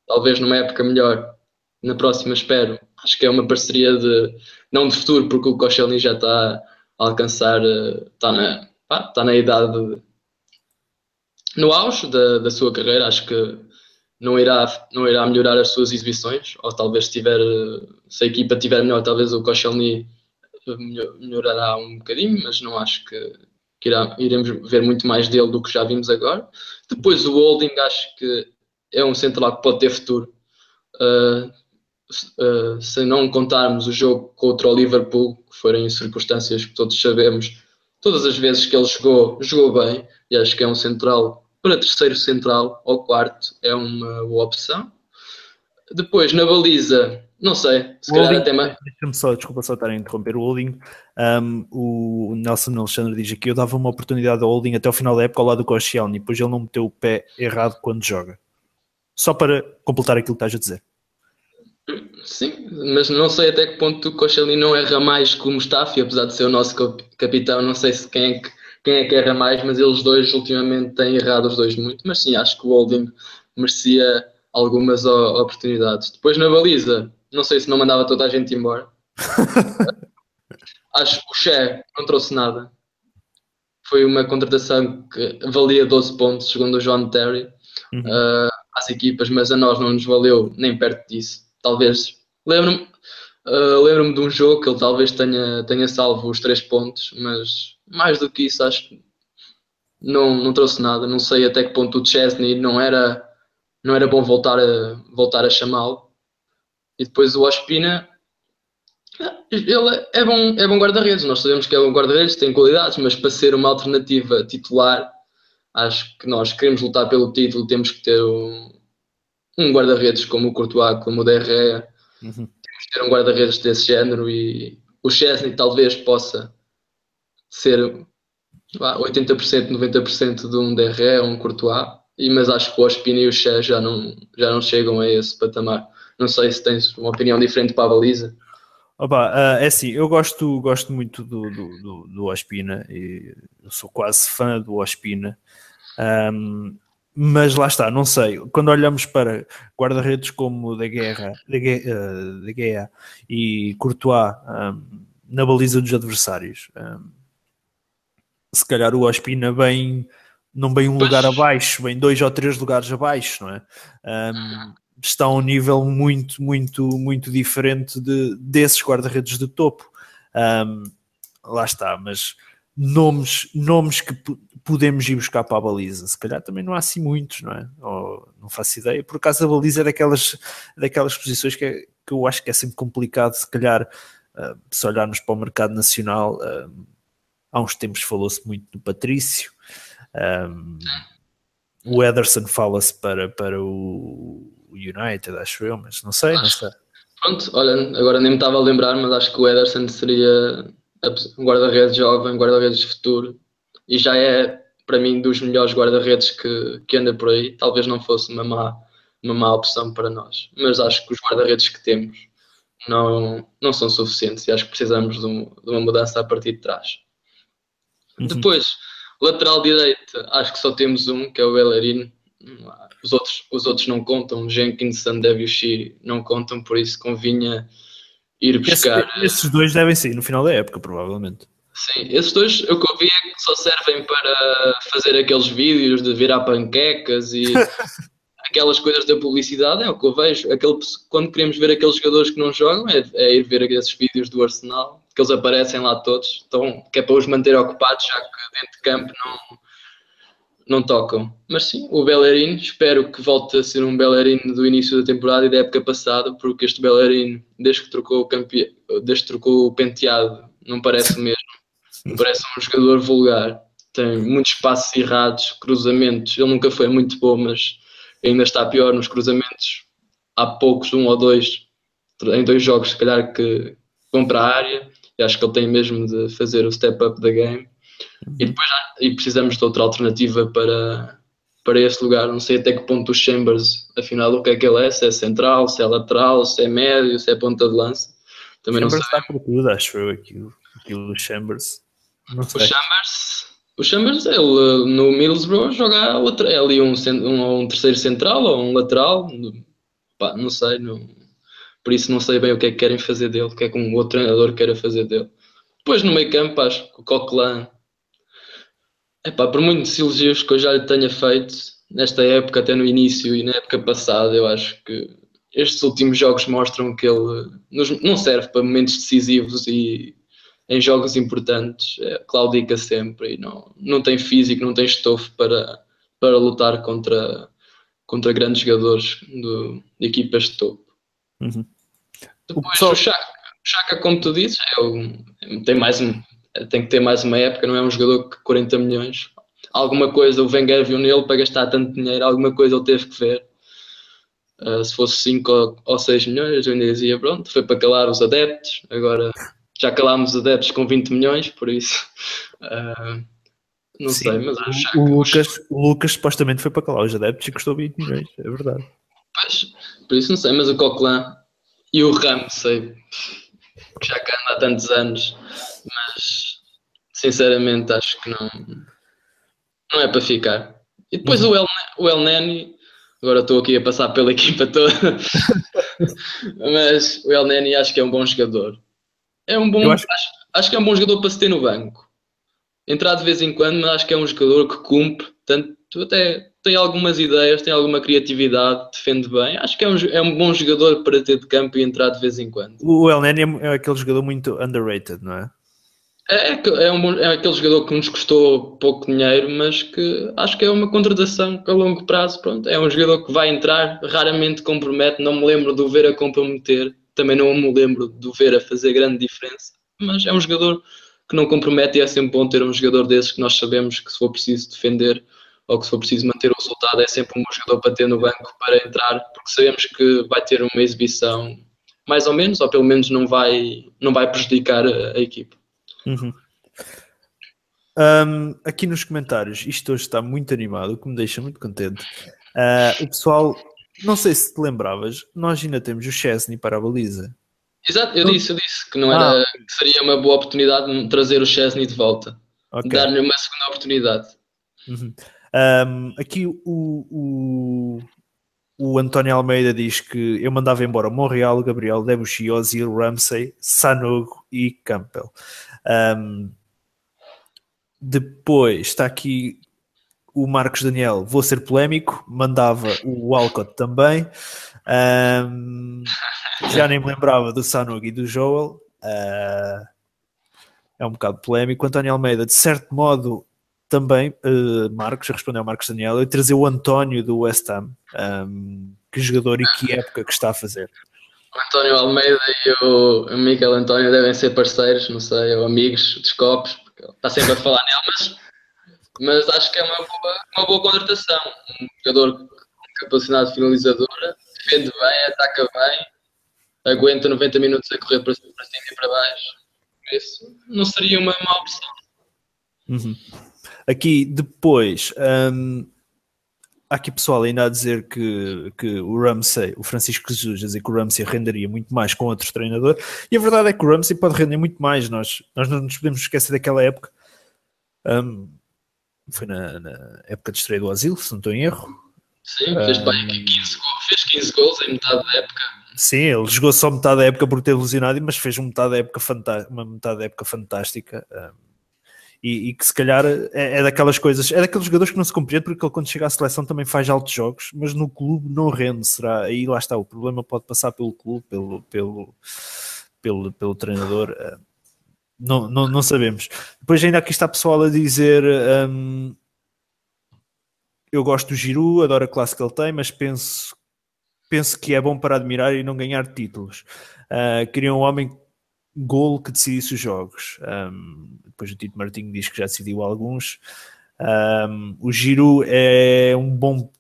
Speaker 4: talvez numa época melhor, na próxima espero, acho que é uma parceria de, não de futuro, porque o Koscielny já está a alcançar, eh, está na, está na idade, no auge da, da sua carreira, acho que não irá, não irá melhorar as suas exibições, ou talvez se tiver, se a equipa tiver melhor, talvez o Koscielny melhorará um bocadinho, mas não acho que que irá, iremos ver muito mais dele do que já vimos agora. Depois o Holding acho que é um central que pode ter futuro. Uh, uh, se não contarmos o jogo contra o Liverpool, que foram em circunstâncias que todos sabemos, todas as vezes que ele jogou, jogou bem, e acho que é um central para terceiro central ou quarto, é uma boa opção. Depois na baliza, não sei, se calhar até mais.
Speaker 3: Deixa-me só, desculpa só estar a interromper o Holding. Um, o Nelson Alexandre diz aqui: eu dava uma oportunidade ao Holding até o final da época ao lado do Koscielny, depois ele não meteu o pé errado quando joga. Só para completar aquilo que estás a dizer.
Speaker 4: Sim, mas não sei até que ponto o Koscielny não erra mais que o Mustafi, apesar de ser o nosso capitão. Não sei se quem é que, quem é que erra mais, mas eles dois ultimamente têm errado os dois muito. Mas sim, acho que o Holding merecia algumas oportunidades. Depois na baliza, não sei se não mandava toda a gente embora. Acho que o Che não trouxe nada. Foi uma contratação que valia 12 pontos, segundo o John Terry, uhum. uh, às equipas, mas a nós não nos valeu nem perto disso. Talvez. Lembro-me uh, lembro de um jogo que ele talvez tenha, tenha salvo os 3 pontos, mas mais do que isso, acho que não, não trouxe nada. Não sei até que ponto o Chesney não era, não era bom voltar a, voltar a chamá-lo e depois o Ospina, ele é bom, é bom guarda-redes. Nós sabemos que é bom guarda-redes, tem qualidades, mas para ser uma alternativa titular, acho que nós queremos lutar pelo título, temos que ter um, um guarda-redes como o Courtois, como o Derrea. Uhum. Temos que ter um guarda-redes desse género e o Chesney talvez possa ser 80%, 90% de um Derrea, um Courtois, e, mas acho que o Ospina e o Che já não, já não chegam a esse patamar. Não sei se tens uma opinião diferente para a baliza.
Speaker 3: Opa, uh, é assim, eu gosto, gosto muito do, do, do, do Ospina, e eu sou quase fã do Ospina, um, mas lá está, não sei, quando olhamos para guarda-redes como da Guerra, da Guerra, da Guerra e Courtois um, na baliza dos adversários, um, se calhar o Ospina vem, não vem um lugar abaixo, vem dois ou três lugares abaixo, não é? Um, está a um nível muito, muito, muito diferente de, desses guarda-redes de topo. Um, lá está, mas nomes, nomes que podemos ir buscar para a baliza, se calhar também não há assim muitos, não é? Ou, não faço ideia. Por acaso a baliza é daquelas, daquelas posições que, é, que eu acho que é sempre complicado, se calhar, uh, se olharmos para o mercado nacional, uh, há uns tempos falou-se muito do Patrício. Um, o Ederson fala-se para, para o United, acho eu, mas não sei, não sei.
Speaker 4: Pronto, olha, agora nem me estava a lembrar, mas acho que o Ederson seria um guarda-redes jovem, guarda-redes de futuro, e já é, para mim, dos melhores guarda-redes que, que anda por aí. Talvez não fosse uma má, uma má opção para nós, mas acho que os guarda-redes que temos não, não são suficientes e acho que precisamos de, um, de uma mudança a partir de trás. Uhum. Depois, lateral direito, acho que só temos um, que é o Bellerino os outros, os outros não contam, Jenkins e Debussy não contam, por isso convinha ir buscar.
Speaker 3: Esse, esses dois devem sair no final da época, provavelmente.
Speaker 4: Sim, esses dois eu que ouvi é que só servem para fazer aqueles vídeos de virar panquecas e aquelas coisas da publicidade, é o que eu vejo. Aquele, quando queremos ver aqueles jogadores que não jogam, é, é ir ver esses vídeos do Arsenal, que eles aparecem lá todos, então, que é para os manter ocupados, já que dentro de campo não, não tocam. Mas sim, o Bellerin, espero que volte a ser um Bellerin do início da temporada e da época passada, porque este Bellerin, desde que trocou o, campe... desde que trocou o penteado, não parece mesmo. Me parece um jogador vulgar. Tem muitos passos errados, cruzamentos. Ele nunca foi muito bom, mas ainda está pior nos cruzamentos. Há poucos, um ou dois, em dois jogos, se calhar, que vão para a área. E acho que ele tem mesmo de fazer o step up da game. E depois e precisamos de outra alternativa para, para esse lugar. Não sei até que ponto o Chambers, afinal, o que é que ele é? Se é central, se é lateral, se é médio, se é ponta de lança.
Speaker 3: Também Chambers não sei. está por tudo, acho eu, aquilo, aquilo do Chambers.
Speaker 4: O Chambers, o Chambers ele, no Middlesbrough joga outra, é ali um, um, um terceiro central ou um lateral, Pá, não sei, não, por isso não sei bem o que é que querem fazer dele, o que é que um outro treinador queira fazer dele. Depois no meio campo acho que o Coquelin, epá, por muitos elogios que eu já lhe tenha feito nesta época, até no início e na época passada, eu acho que estes últimos jogos mostram que ele não serve para momentos decisivos e em jogos importantes, é, claudica sempre e não, não tem físico, não tem estofo para, para lutar contra, contra grandes jogadores do, de equipas de topo. Uhum. Depois o, pessoal... o Chaka, o Chaka, como tu dizes, é tem, mais um, tem que ter mais uma época, não é um jogador que 40 milhões. Alguma coisa o Wenger viu nele para gastar tanto dinheiro, alguma coisa ele teve que ver. Uh, se fosse 5 ou 6 milhões, eu ainda dizia, pronto, foi para calar os adeptos, agora já calámos adeptos com 20 milhões, por isso uh, não Sim, sei, mas acho
Speaker 3: que o Lucas, o Lucas supostamente foi para calar os adeptos e custou 20 milhões, é verdade.
Speaker 4: Pois, por isso não sei, mas o Coquelin e o Ram, sei que já cá anda há tantos anos, mas sinceramente acho que não, não é para ficar. E depois uhum. o, El, o El Neni, agora estou aqui a passar pela equipa toda, mas o El Neni acho que é um bom jogador. É um bom. Acho... Acho, acho... que é um bom jogador para se ter no banco. Entrar de vez em quando, mas acho que é um jogador que cumpre. Tanto até tem algumas ideias, tem alguma criatividade, defende bem. Acho que é um, é um bom jogador para ter de campo e entrar de vez em quando.
Speaker 3: O El Neni é, é aquele jogador muito underrated, não é?
Speaker 4: É, é, é, um, é aquele jogador que nos custou pouco dinheiro, mas que acho que é uma contratação a longo prazo. Pronto, é um jogador que vai entrar, raramente compromete. Não me lembro de o ver a comprometer também não me lembro de o ver a fazer grande diferença, mas é um jogador que não compromete e é sempre bom ter um jogador desses que nós sabemos que se for preciso defender ou que se for preciso manter o resultado é sempre um bom jogador para ter no banco para entrar, porque sabemos que vai ter uma exibição mais ou menos, ou pelo menos não vai, não vai prejudicar a, a equipe.
Speaker 3: Uhum. Um, aqui nos comentários, isto hoje está muito animado, o que me deixa muito contente. Uh, o pessoal não sei se te lembravas, nós ainda temos o Chesney para a baliza.
Speaker 4: Exato, eu disse, eu disse que não era ah. que seria uma boa oportunidade de trazer o Chesney de volta. Okay. Dar-lhe uma segunda oportunidade.
Speaker 3: Uhum. Um, aqui o, o, o António Almeida diz que eu mandava embora Monreal, Gabriel, Debussy, Ozil, Ramsey, Sanogo e Campbell. Um, depois está aqui o Marcos Daniel, vou ser polémico, mandava o Walcott também. Um, já nem me lembrava do Sanog e do Joel. Uh, é um bocado polémico. António Almeida, de certo modo, também, uh, Marcos, respondeu ao Marcos Daniel, e trazer o António do West Ham. Um, que jogador e que época que está a fazer.
Speaker 4: O António Almeida e o Miquel António devem ser parceiros, não sei, ou amigos dos copos, porque está sempre a falar nele, mas mas acho que é uma boa, uma boa contratação. Um jogador com capacidade finalizadora, defende bem, ataca bem, aguenta 90 minutos a correr para cima, e para baixo. Isso não seria uma má opção.
Speaker 3: Uhum. Aqui depois, hum, há aqui pessoal ainda a dizer que, que o Ramsey, o Francisco Jesus, a dizer que o Ramsey renderia muito mais com outro treinador, e a verdade é que o Ramsey pode render muito mais. Nós, nós não nos podemos esquecer daquela época. Um, foi na, na, época de estreia do Asilo, se não estou em erro.
Speaker 4: Sim, fez, bem 15 gols, fez 15 gols em metade da época
Speaker 3: Sim, ele jogou só metade da época por ter lesionado, mas fez uma metade da época, uma metade da época fantástica. Um, e, e, que se calhar é, é, daquelas coisas, é daqueles jogadores que não se compreende porque ele quando chega à seleção também faz altos jogos, mas no clube não rende, será? Aí lá está, o problema pode passar pelo clube, pelo, pelo, pelo, pelo treinador, não, não, não sabemos. Depois ainda aqui está pessoal a dizer um, eu gosto do Giroud, adoro a classe que ele tem, mas penso, penso que é bom para admirar e não ganhar títulos. Uh, queria um homem gol que decidisse os jogos. Um, depois o Tito Martinho diz que já decidiu alguns. Um, o Giroud é um bom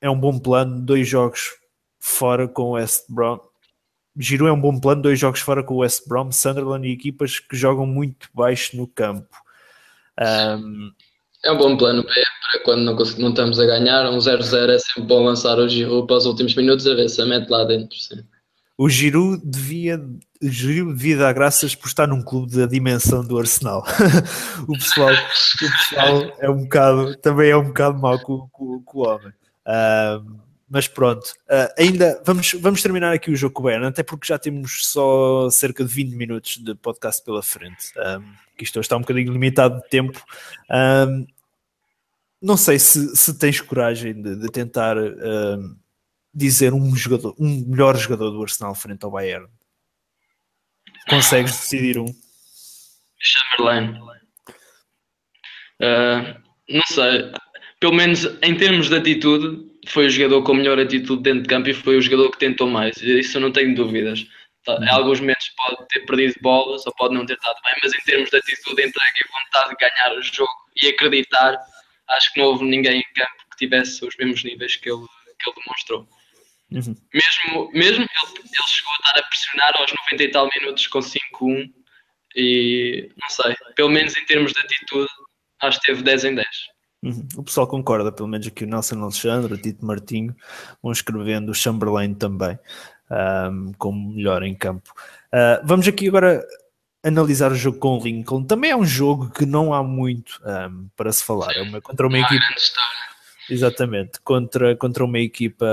Speaker 3: é um bom plano, dois jogos fora com o West Brom. Giroud é um bom plano, dois jogos fora com o West Brom, Sunderland e equipas que jogam muito baixo no campo. Um,
Speaker 4: é um bom plano para quando não, não estamos a ganhar. Um 0-0 é sempre bom lançar o Giroud para os últimos minutos a ver se a mete lá dentro. Sim.
Speaker 3: O Giroud devia Giroud devia dar graças por estar num clube da dimensão do Arsenal. o, pessoal, o pessoal é um bocado, também é um bocado mau com, com, com o homem. Uh, mas pronto, uh, ainda vamos, vamos terminar aqui o jogo com o Bayern, até porque já temos só cerca de 20 minutos de podcast pela frente. Um, que isto está um bocadinho limitado de tempo. Um, não sei se, se tens coragem de, de tentar dizer um jogador, um melhor jogador do Arsenal frente ao Bayern consegues decidir um?
Speaker 4: Chamberlain. Uh, não sei. Pelo menos em termos de atitude, foi o jogador com melhor atitude dentro de campo e foi o jogador que tentou mais. Isso eu não tenho dúvidas. Tá, em alguns momentos pode ter perdido bolas ou pode não ter estado bem, mas em termos de atitude, entrega e vontade de ganhar o jogo e acreditar, acho que não houve ninguém em campo que tivesse os mesmos níveis que ele, que ele demonstrou. Uhum. Mesmo, mesmo ele, ele chegou a estar a pressionar aos 90 e tal minutos com 5-1 e não sei, pelo menos em termos de atitude, acho que teve 10 em 10.
Speaker 3: Uhum. O pessoal concorda, pelo menos aqui o Nelson Alexandre, o Tito Martinho, vão escrevendo o Chamberlain também um, como melhor em campo. Uh, vamos aqui agora analisar o jogo com o Lincoln. Também é um jogo que não há muito um, para se falar. É uma, contra uma equipe. Exatamente, contra, contra uma equipa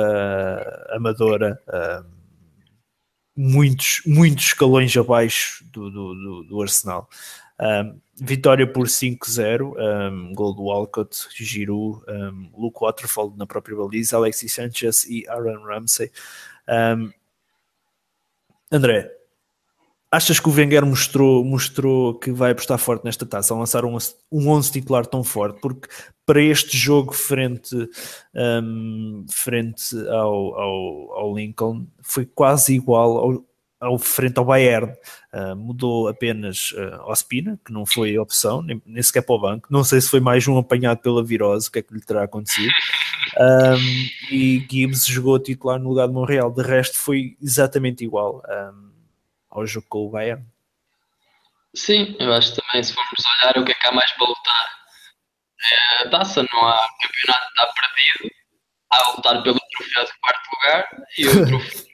Speaker 3: amadora, uh, muitos, muitos escalões abaixo do, do, do, do Arsenal. Um, vitória por 5-0, um, gol do Walcott, Giroud, um, Luke Waterfall na própria baliza, Alexis Sanchez e Aaron Ramsey. André, Achas que o Wenger mostrou, mostrou que vai apostar forte nesta taça, ao lançar um, um 11 titular tão forte? Porque para este jogo frente, um, frente ao, ao, ao, Lincoln foi quase igual ao, ao frente ao Bayern. Uh, mudou apenas uh, Ospina, que não foi opção, nem, nem, sequer para o banco. Não sei se foi mais um apanhado pela virose, o que é que lhe terá acontecido. Um, e Gibbs jogou titular no lugar de Monreal. De resto, foi exatamente igual. Um, ao jogo com o Bayern.
Speaker 4: Sim, eu acho também, se formos olhar o que é que há mais para lutar. É a taça, não há campeonato está perdido. Há a lutar pelo troféu de quarto lugar e o troféu,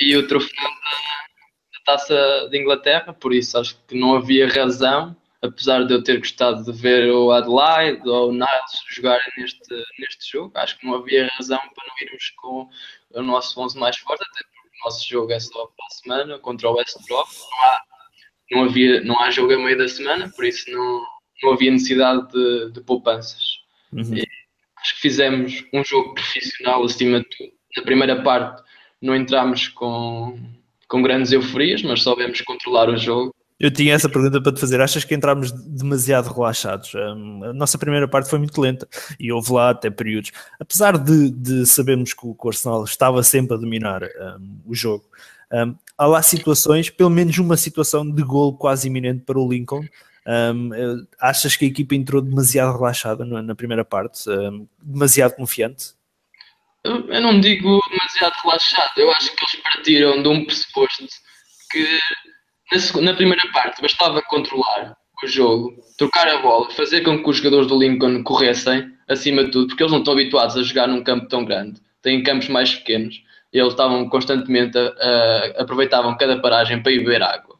Speaker 4: e o troféu da, da, taça de Inglaterra, por isso acho que não havia razão, apesar de eu ter gostado de ver o Adelaide ou o Niles jogarem neste, neste jogo, acho que não havia razão para não irmos com o nosso 11 mais forte, até nosso jogo é só para a semana contra o West Brom. Não, há, não, havia, não há jogo a meio da semana, por isso não, não havia necessidade de, de poupanças. Uhum. acho que fizemos um jogo profissional acima de tudo. Na primeira parte não entramos com, com grandes euforias, mas soubemos controlar o jogo
Speaker 3: eu tinha essa pergunta para te fazer. Achas que entramos demasiado relaxados? Um, a nossa primeira parte foi muito lenta e houve lá até períodos. Apesar de, de sabermos que o, Arsenal estava sempre a dominar um, o jogo, um, há lá situações, pelo menos uma situação de gol quase iminente para o Lincoln. achas que a equipa entrou demasiado relaxada na, na primeira parte? demasiado confiante?
Speaker 4: Eu, eu não digo demasiado relaxado. Eu acho que eles partiram de um pressuposto que na, na primeira parte bastava controlar o jogo, trocar a bola, fazer com que os jogadores do Lincoln corressem acima de tudo, porque eles não estão habituados a jogar num campo tão grande, têm campos mais pequenos e eles estavam constantemente a, a, aproveitavam cada paragem para ir beber água.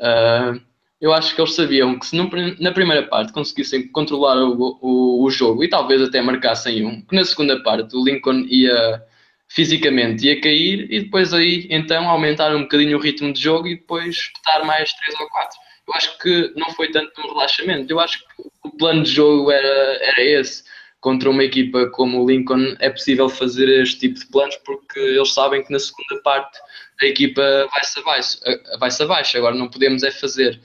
Speaker 4: Uh, eu acho que eles sabiam que se na primeira parte conseguissem controlar o, o, o, jogo e talvez até marcassem um, que na segunda parte o Lincoln ia, fisicamente ia cair e depois aí então aumentar um bocadinho o ritmo de jogo e depois espetar mais 3 ou 4. Eu acho que não foi tanto um relaxamento, eu acho que o plano de jogo era, era esse. Contra uma equipa como o Lincoln é possível fazer este tipo de planos porque eles sabem que na segunda parte a equipa vai-se abaixo, vai-se abaixo. Agora não podemos é fazer,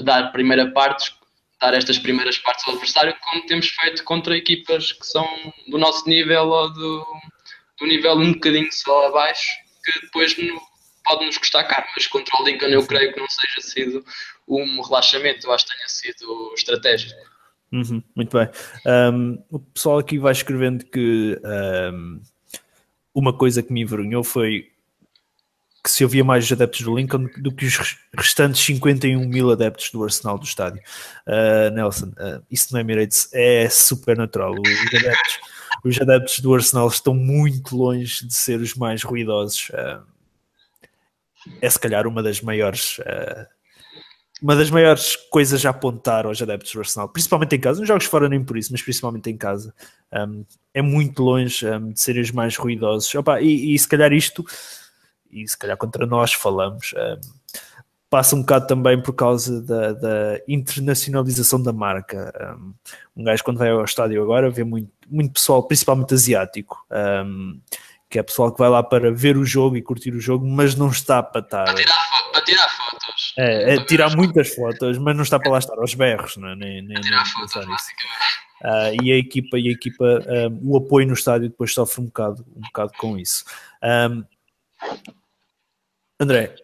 Speaker 4: dar primeira parte, dar estas primeiras partes ao adversário como temos feito contra equipas que são do nosso nível ou do, do nível um bocadinho só abaixo, que depois no, pode nos custar caro, mas contra o Lincoln eu creio que não seja sido um relaxamento, eu acho que tenha sido estratégico.
Speaker 3: Uhum, muito bem. Um, o pessoal aqui vai escrevendo que um, uma coisa que me envergonhou foi que se havia mais adeptos do Lincoln do que os restantes 51 mil adeptos do Arsenal do estádio. Uh, Nelson, uh, isso não é Emirates, é super natural. Os adeptos, os adeptos do Arsenal estão muito longe de ser os mais ruidosos. Uh, é se calhar uma das maiores uma das maiores coisas a apontar aos adeptos do Arsenal, principalmente em casa, nos jogos fora nem por isso, mas principalmente em casa, um, é muito longe um, de serem os mais ruidosos. Opa, e, e, se calhar isto, e se calhar contra nós falamos, um, passa um bocado também por causa da, da internacionalização da marca. Um, gajo quando vai ao estádio agora vê muito, muito pessoal, principalmente asiático, que é pessoal que vai lá para ver o jogo e curtir o jogo, mas não está para estar.
Speaker 4: Para tirar, para tirar fotos.
Speaker 3: É, é tirar muitas fotos, mas não está para lá estar aos berros, não é? nem, nem,
Speaker 4: tirar fotos,
Speaker 3: uh, e a equipa, e a equipa um, o apoio no estádio depois sofre um bocado, um bocado com isso. Um, André,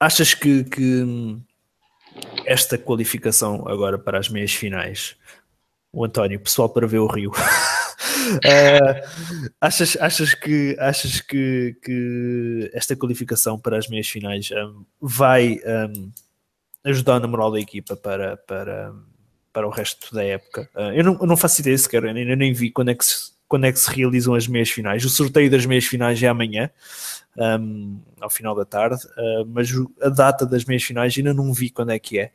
Speaker 3: achas que, que esta qualificação agora para as meias finais, o António, pessoal para ver o Rio. Uh, achas, achas, que, achas que, que esta qualificação para as meias finais um, vai um, ajudar na moral da equipa para, para, para o resto da época? Uh, eu, não, eu não faço ideia sequer, eu nem, nem vi quando é, que se, quando é que se realizam as meias finais. O sorteio das meias finais é amanhã, um, ao final da tarde, uh, mas a data das meias finais ainda não vi quando é que é.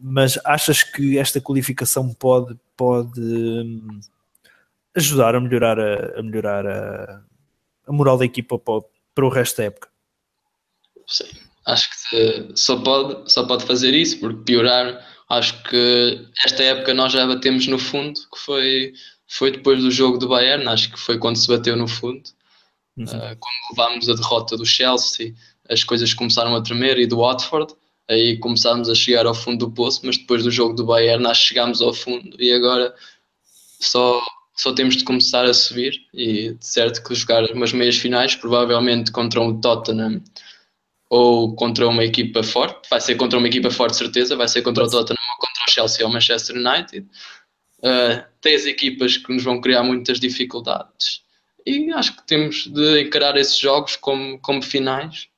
Speaker 3: mas achas que esta qualificação pode, pode ajudar a melhorar a, a melhorar a, a, moral da equipa para, para o resto da época.
Speaker 4: Sim, acho que só pode, só pode fazer isso, porque piorar, acho que esta época nós já batemos no fundo, que foi, foi depois do jogo do Bayern, acho que foi quando se bateu no fundo. Uhum. Uh, quando levámos a derrota do Chelsea, as coisas começaram a tremer e do Watford, aí começámos a chegar ao fundo do poço, mas depois do jogo do Bayern nós chegámos ao fundo e agora só só temos de começar a subir e de certo que jogar umas meias finais, provavelmente contra um Tottenham ou contra uma equipa forte, vai ser contra uma equipa forte certeza, vai ser contra o Tottenham ou contra o Chelsea ou o Manchester United. Uh, tem as equipas que nos vão criar muitas dificuldades. E acho que temos de encarar esses jogos como, como finais.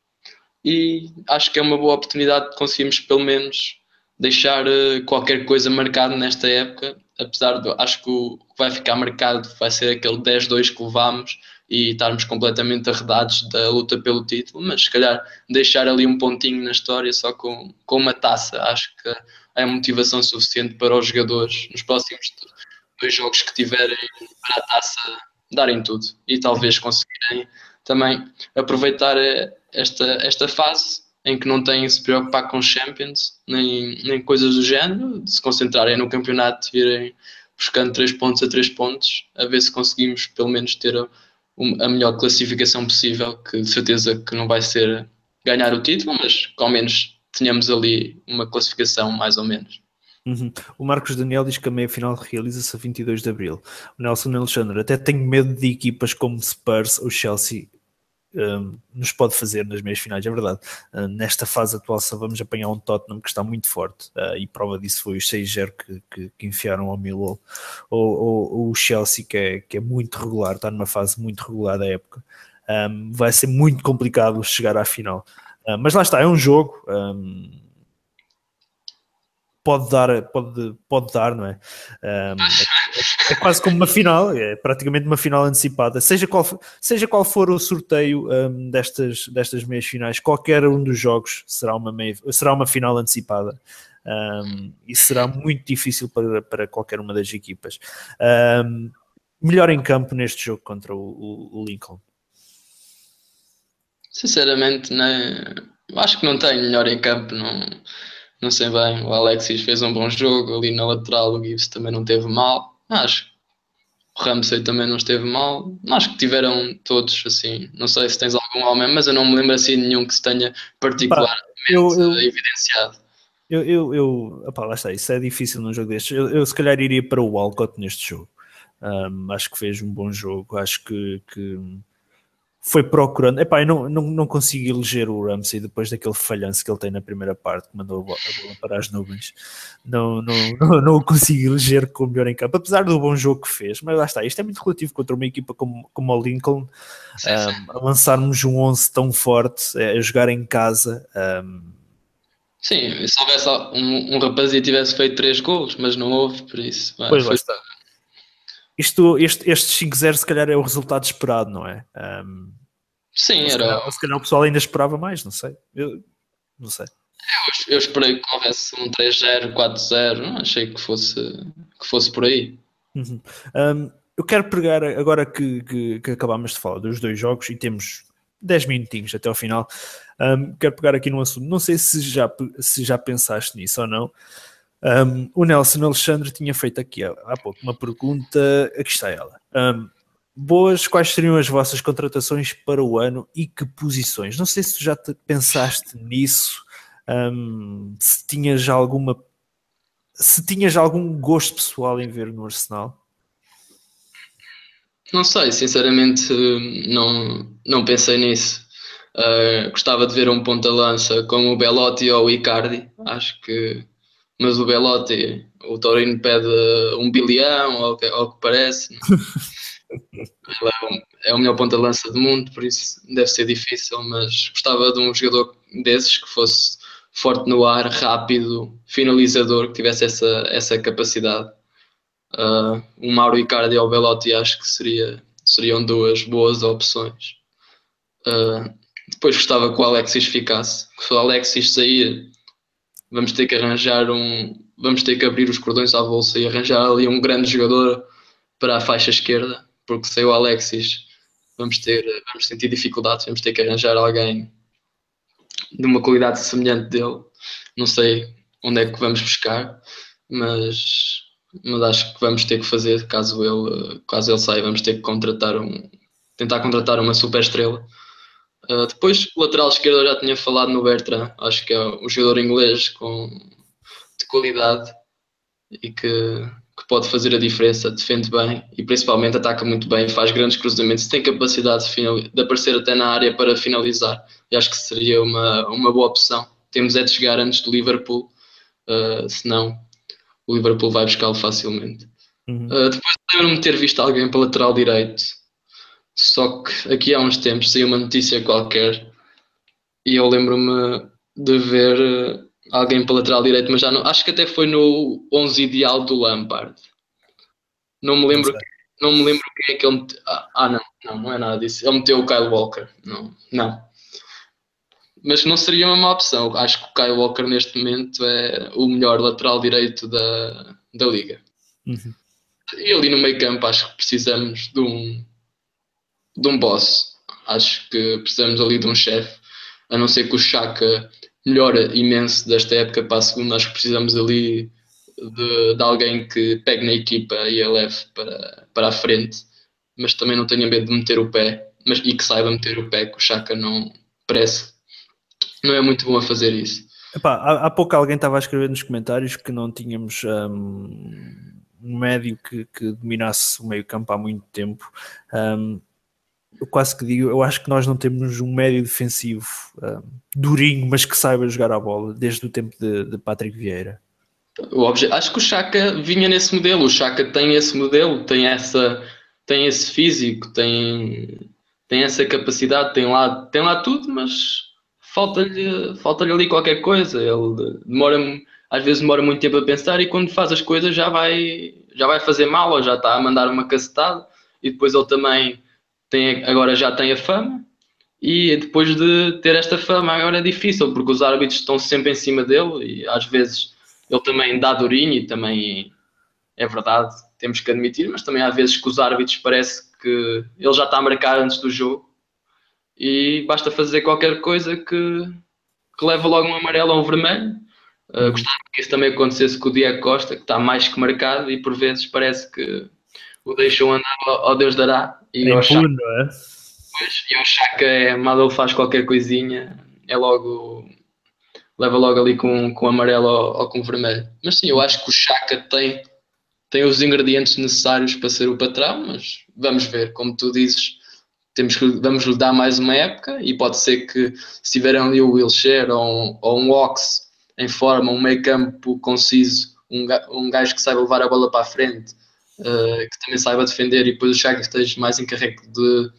Speaker 4: E acho que é uma boa oportunidade de conseguirmos pelo menos deixar uh, qualquer coisa marcada nesta época apesar de acho que o que vai ficar marcado vai ser aquele 10-2 que levámos e estarmos completamente arredados da luta pelo título, mas se calhar deixar ali um pontinho na história só com, com uma taça, acho que é motivação suficiente para os jogadores nos próximos dois jogos que tiverem para a taça darem tudo e talvez conseguirem também aproveitar esta, esta fase em que não têm se preocupar com Champions nem, nem coisas do género, de se concentrarem no campeonato irem buscando 3 pontos a 3 pontos, a ver se conseguimos pelo menos ter a, a melhor classificação possível, que de certeza que não vai ser ganhar o título, mas que ao menos tenhamos ali uma classificação mais ou menos.
Speaker 3: Uhum. O Marcos Daniel diz que a meia final realiza-se a 22 de Abril. O Nelson Alexandre até tenho medo de equipas como Spurs ou Chelsea um, nos pode fazer nas meias finais, é verdade. Uh, nesta fase atual só vamos apanhar um Tottenham que está muito forte uh, e prova disso foi os 6-0 que, que, que, enfiaram ao Millwall ou, ou, ou, o Chelsea que é, que é muito regular, está numa fase muito regular da época. Um, vai ser muito complicado chegar à final. Uh, mas lá está, é um jogo. Um, pode dar, pode, pode dar, não é? Um, é, quase como uma final, é praticamente uma final antecipada. Seja qual, seja qual for o sorteio um, destas, destas meias finais, qualquer um dos jogos será uma, meia, será uma final antecipada. Um, e será muito difícil para, para qualquer uma das equipas. melhor em campo neste jogo contra o, o, o Lincoln.
Speaker 4: Sinceramente, né, acho que não tenho melhor em campo, não, não sei bem. O Alexis fez um bom jogo ali na lateral, o Gibbs também não teve mal. Acho o Ramsey também não esteve mal. Acho que tiveram todos assim. Não sei se tens algum homem, mas eu não me lembro assim de nenhum que se tenha particularmente eu, eu, evidenciado.
Speaker 3: Eu, eu, eu opá, lá está, isso é difícil num jogo destes. Eu, eu se calhar iria para o Walcott neste jogo. Um, acho que fez um bom jogo. Acho que, que foi procurando. Epá, eu não, não, não consigo eleger o Ramsey depois daquele falhanço que ele tem na primeira parte, que mandou a bola, para as nuvens. Não, não, não, não o consigo eleger como melhor em campo, apesar do bom jogo que fez. Mas lá está, isto é muito relativo contra uma equipa como, como o Lincoln, sim, um, sim. a lançarmos um 11 tão forte, a jogar em casa. Um,
Speaker 4: Sim, se houvesse um, um rapaz e tivesse feito 3 gols, mas não houve, por isso.
Speaker 3: Pois foi... está. Isto, este, este 5-0 se calhar é o resultado esperado, não é? Um,
Speaker 4: Sim,
Speaker 3: se
Speaker 4: era.
Speaker 3: Calhar, se calhar o pessoal ainda esperava mais, não sei. Eu não sei.
Speaker 4: Eu, eu esperei que houvesse um 3-0, 4-0, não achei que fosse, que fosse por aí.
Speaker 3: Uhum. Um, eu quero pegar, agora que, que, que acabámos de falar dos dois jogos e temos 10 minutinhos até ao final, um, quero pegar aqui no assunto. Não sei se já, se já pensaste nisso ou não. Um, o Nelson Alexandre tinha feito aqui há pouco uma pergunta, aqui está ela. Um, boas, quais seriam as vossas contratações para o ano e que posições? Não sei se já pensaste nisso, um, se tinhas alguma se tinhas algum gosto pessoal em ver no Arsenal.
Speaker 4: Não sei, sinceramente não, não pensei nisso. Uh, gostava de ver um ponta-lança como o Belotti ou o Icardi. Acho que mas o Belotti, o Torino pede um bilhão, ou o que, que parece. é, é o melhor ponta-lança do mundo, por isso deve ser difícil, mas gostava de um jogador desses que fosse forte no ar, rápido, finalizador, que tivesse essa, essa capacidade. Uh, o Mauro Icardi ou o Belotti acho que seria, seriam duas boas opções. Uh, depois gostava que o Alexis ficasse. Se o Alexis sair, vamos ter que arranjar um. Vamos ter que abrir os cordões à bolsa e arranjar ali um grande jogador para a faixa esquerda, porque sem o Alexis vamos ter vamos sentir dificuldades, vamos ter que arranjar alguém de uma qualidade semelhante dele. Não sei onde é que vamos buscar, mas, mas acho que vamos ter que fazer caso ele, caso ele saia, vamos ter que contratar um tentar contratar uma super estrela Uh, depois, o lateral esquerdo, eu já tinha falado no Bertrand, acho que é um jogador inglês com, de qualidade e que, que pode fazer a diferença, defende bem e principalmente ataca muito bem, faz grandes cruzamentos, tem capacidade de, final, de aparecer até na área para finalizar. E acho que seria uma, uma boa opção. Temos é de chegar antes do Liverpool, uh, senão o Liverpool vai buscá-lo facilmente. Uhum. Uh, depois lembro-me de ter visto alguém para lateral direito só que aqui há uns tempos saiu uma notícia qualquer e eu lembro-me de ver eh, alguém para lateral direito, mas já não. Acho que até foi no 11 ideal do Lampard. Não me lembro, não me lembro quem é que ele meteu. Ah, ah, não, não, não é nada disso. Ele meteu o Kyle Walker. Não, não. Mas não seria uma má opção. Acho que o Kyle Walker neste momento é o melhor lateral direito da, da liga. Uhum. E ali no meio campo acho que precisamos de um de um boss. Acho que precisamos ali de um chefe, a não ser que o Chaka melhora imenso desta época para a segunda. Acho que precisamos ali de, de alguém que pegue na equipa e a leve para, para a frente, mas também não tenha medo de meter o pé mas, e que saiba meter o pé, que o Chaka não parece, não é muito bom a fazer isso.
Speaker 3: Epá, há, há, pouco alguém estava a escrever nos comentários que não tínhamos um, um médio que, que, dominasse o meio campo há muito tempo. Um, eu quase que digo, eu acho que nós não temos um médio defensivo um, durinho, mas que saiba jogar a bola desde o tempo de, de Patrick Vieira.
Speaker 4: acho que o Chaka vinha nesse modelo, o Chaka tem esse modelo, tem essa tem esse físico, tem, tem essa capacidade, tem lá, tem lá tudo, mas falta-lhe falta ali qualquer coisa. Ele demora às vezes demora muito tempo a pensar e quando faz as coisas já vai já vai fazer mal ou já está a mandar uma cacetada e depois ele também tem, agora já tem a fama e depois de ter esta fama agora é difícil porque os árbitros estão sempre em cima dele e às vezes ele também dá durinho e também é verdade, temos que admitir, mas também há vezes que os árbitros parece que ele já está a marcar antes do jogo e basta fazer qualquer coisa que, que leva logo um amarelo ou um vermelho. Uh, gostava que isso também acontecesse com o Diego Costa, que está mais que marcado e por vezes parece que o deixam andar ao, Deus dará. E
Speaker 3: É impune, não é?
Speaker 4: pois, e Chaka é, mal faz qualquer coisinha, é logo leva logo ali com, com amarelo ou, ou com vermelho. Mas sim, eu acho que o Chaka tem, tem os ingredientes necessários para ser o patrão, mas vamos ver, como tu dizes, temos que, vamos lhe dar mais uma época e pode ser que se tiverem ali o Wilshere ou um, ou um Ox em forma, um meio campo conciso, um, um gajo que saiba levar a bola para a frente, eh, que também saiba defender e depois o Chaka esteja mais encarregue de,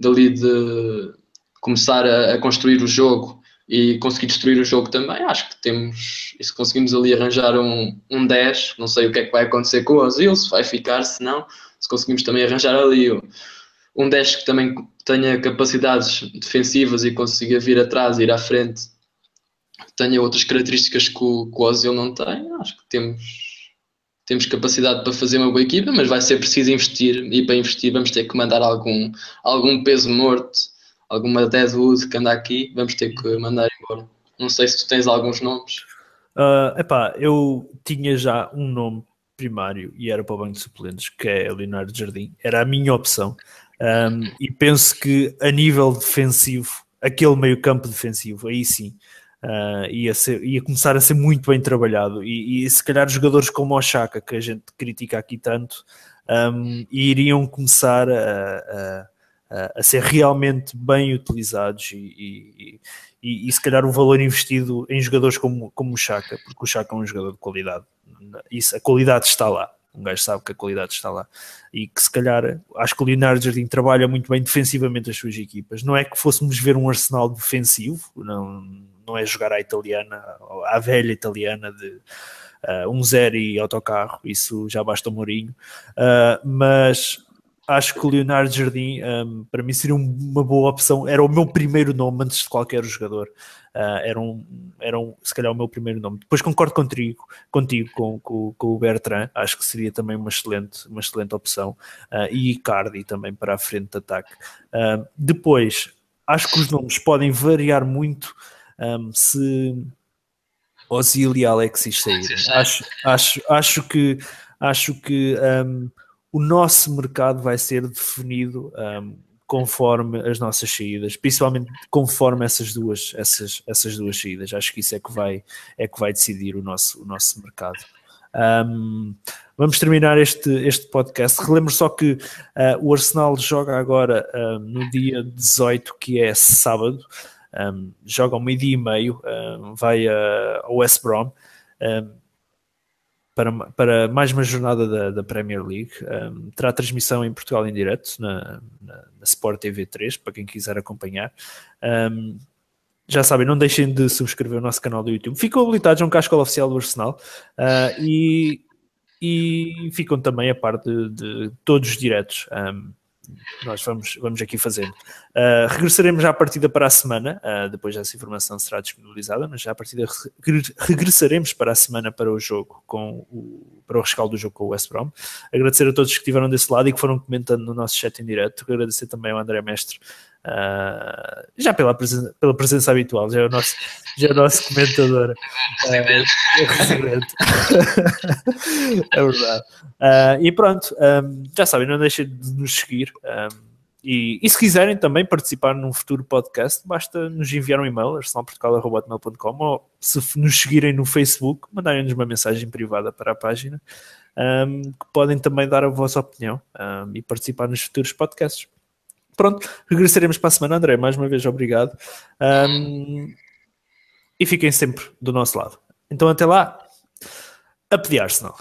Speaker 4: dali de começar a, a construir o jogo e conseguir destruir o jogo também, acho que temos, e se conseguimos ali arranjar um, um 10, não sei o que é que vai acontecer com o Ozil, se vai ficar, se não, se conseguimos também arranjar ali o- um 10 que também tenha capacidades defensivas e consiga vir atrás, ir à frente, tenha outras características que o, que o Ozil não tem, acho que temos, temos capacidade para fazer uma boa equipa, mas vai ser preciso investir, e para investir vamos ter que mandar algum, algum peso morto, alguma Deadwood que anda aqui, vamos ter que mandar embora. Não sei se tu tens alguns nomes.
Speaker 3: Uh, epá, eu tinha já um nome primário e era para o banco de suplentes, que é Leonardo Jardim. Era a minha opção. Um, e penso que a nível defensivo, aquele meio campo defensivo, aí sim, uh, ia, ser- ia começar a ser muito bem trabalhado. E, e se calhar jogadores como o Chaka, que a gente critica aqui tanto, um, iriam começar a, a- a- a ser realmente bem utilizados e, e- e, e se calhar o valor investido em jogadores como, como o Chaka, porque o Chaka é um jogador de qualidade. Isso, a qualidade está lá. Um gajo sabe que a qualidade está lá. E que se calhar, acho que o Leonardo Jardim trabalha muito bem defensivamente as suas equipas. Não é que fôssemos ver um arsenal defensivo, não, não é jogar à italiana, à velha italiana de uh, um zero e autocarro, isso já basta o Mourinho. Uh, mas acho que o Leonardo Jardim um, para mim seria um- uma boa opção. Era o meu primeiro nome antes de qualquer jogador. Uh, era, um, era um, se calhar o meu primeiro nome. Depois concordo contigo, contigo com, com, com o Bertrand, acho que seria também uma excelente, uma excelente opção. Uh, e Icardi também para a frente de ataque. Uh, depois, acho que os nomes podem variar muito um, se Ozil e Alexis saírem. Acho, acho, acho que, acho que um, o nosso mercado vai ser definido um, conforme as nossas saídas, principalmente conforme essas duas, essas, essas duas saídas. Acho que isso é que vai, é que vai decidir o nosso, o nosso mercado. Um, vamos terminar este, este podcast. Relembro só que uh, o Arsenal joga agora uh, no dia 18, que é sábado. Um, joga ao meio-dia e meio, um, vai uh, ao West Brom um, para, para mais uma jornada da, da Premier League. Terá transmissão em Portugal em direto na, na, na Sport TV 3 para quem quiser acompanhar. Já sabem, não deixem de subscrever o nosso canal do YouTube. Ficam habilitados a um cascola oficial do Arsenal uh, e, e ficam também a parte de, de todos os diretos. Um, nós vamos, vamos aqui fazendo. Uh, regressaremos à partida para a semana, uh, depois essa informação será disponibilizada, mas já à partida re regressaremos para a semana para o jogo, com o, para o rescaldo do jogo com o West Brom. Agradecer a todos que estiveram desse lado e que foram comentando no nosso chat em direto. Agradecer também ao André Mestre, uh, já pela, presen pela presença habitual, já é o nosso, já é o nosso comentador. é verdade. Uh, e pronto, um, já sabem, não deixem de nos seguir. Um, e, e, se quiserem também participar num futuro podcast, basta nos enviar um e-mail, arsenalportugal.com ou se nos seguirem no Facebook, mandarem-nos uma mensagem privada para a página, um, que podem também dar a vossa opinião e participar nos futuros podcasts. Pronto, regressaremos para a semana, André. Mais uma vez, obrigado. e fiquem sempre do nosso lado. Então, até lá, a pedir Arsenal.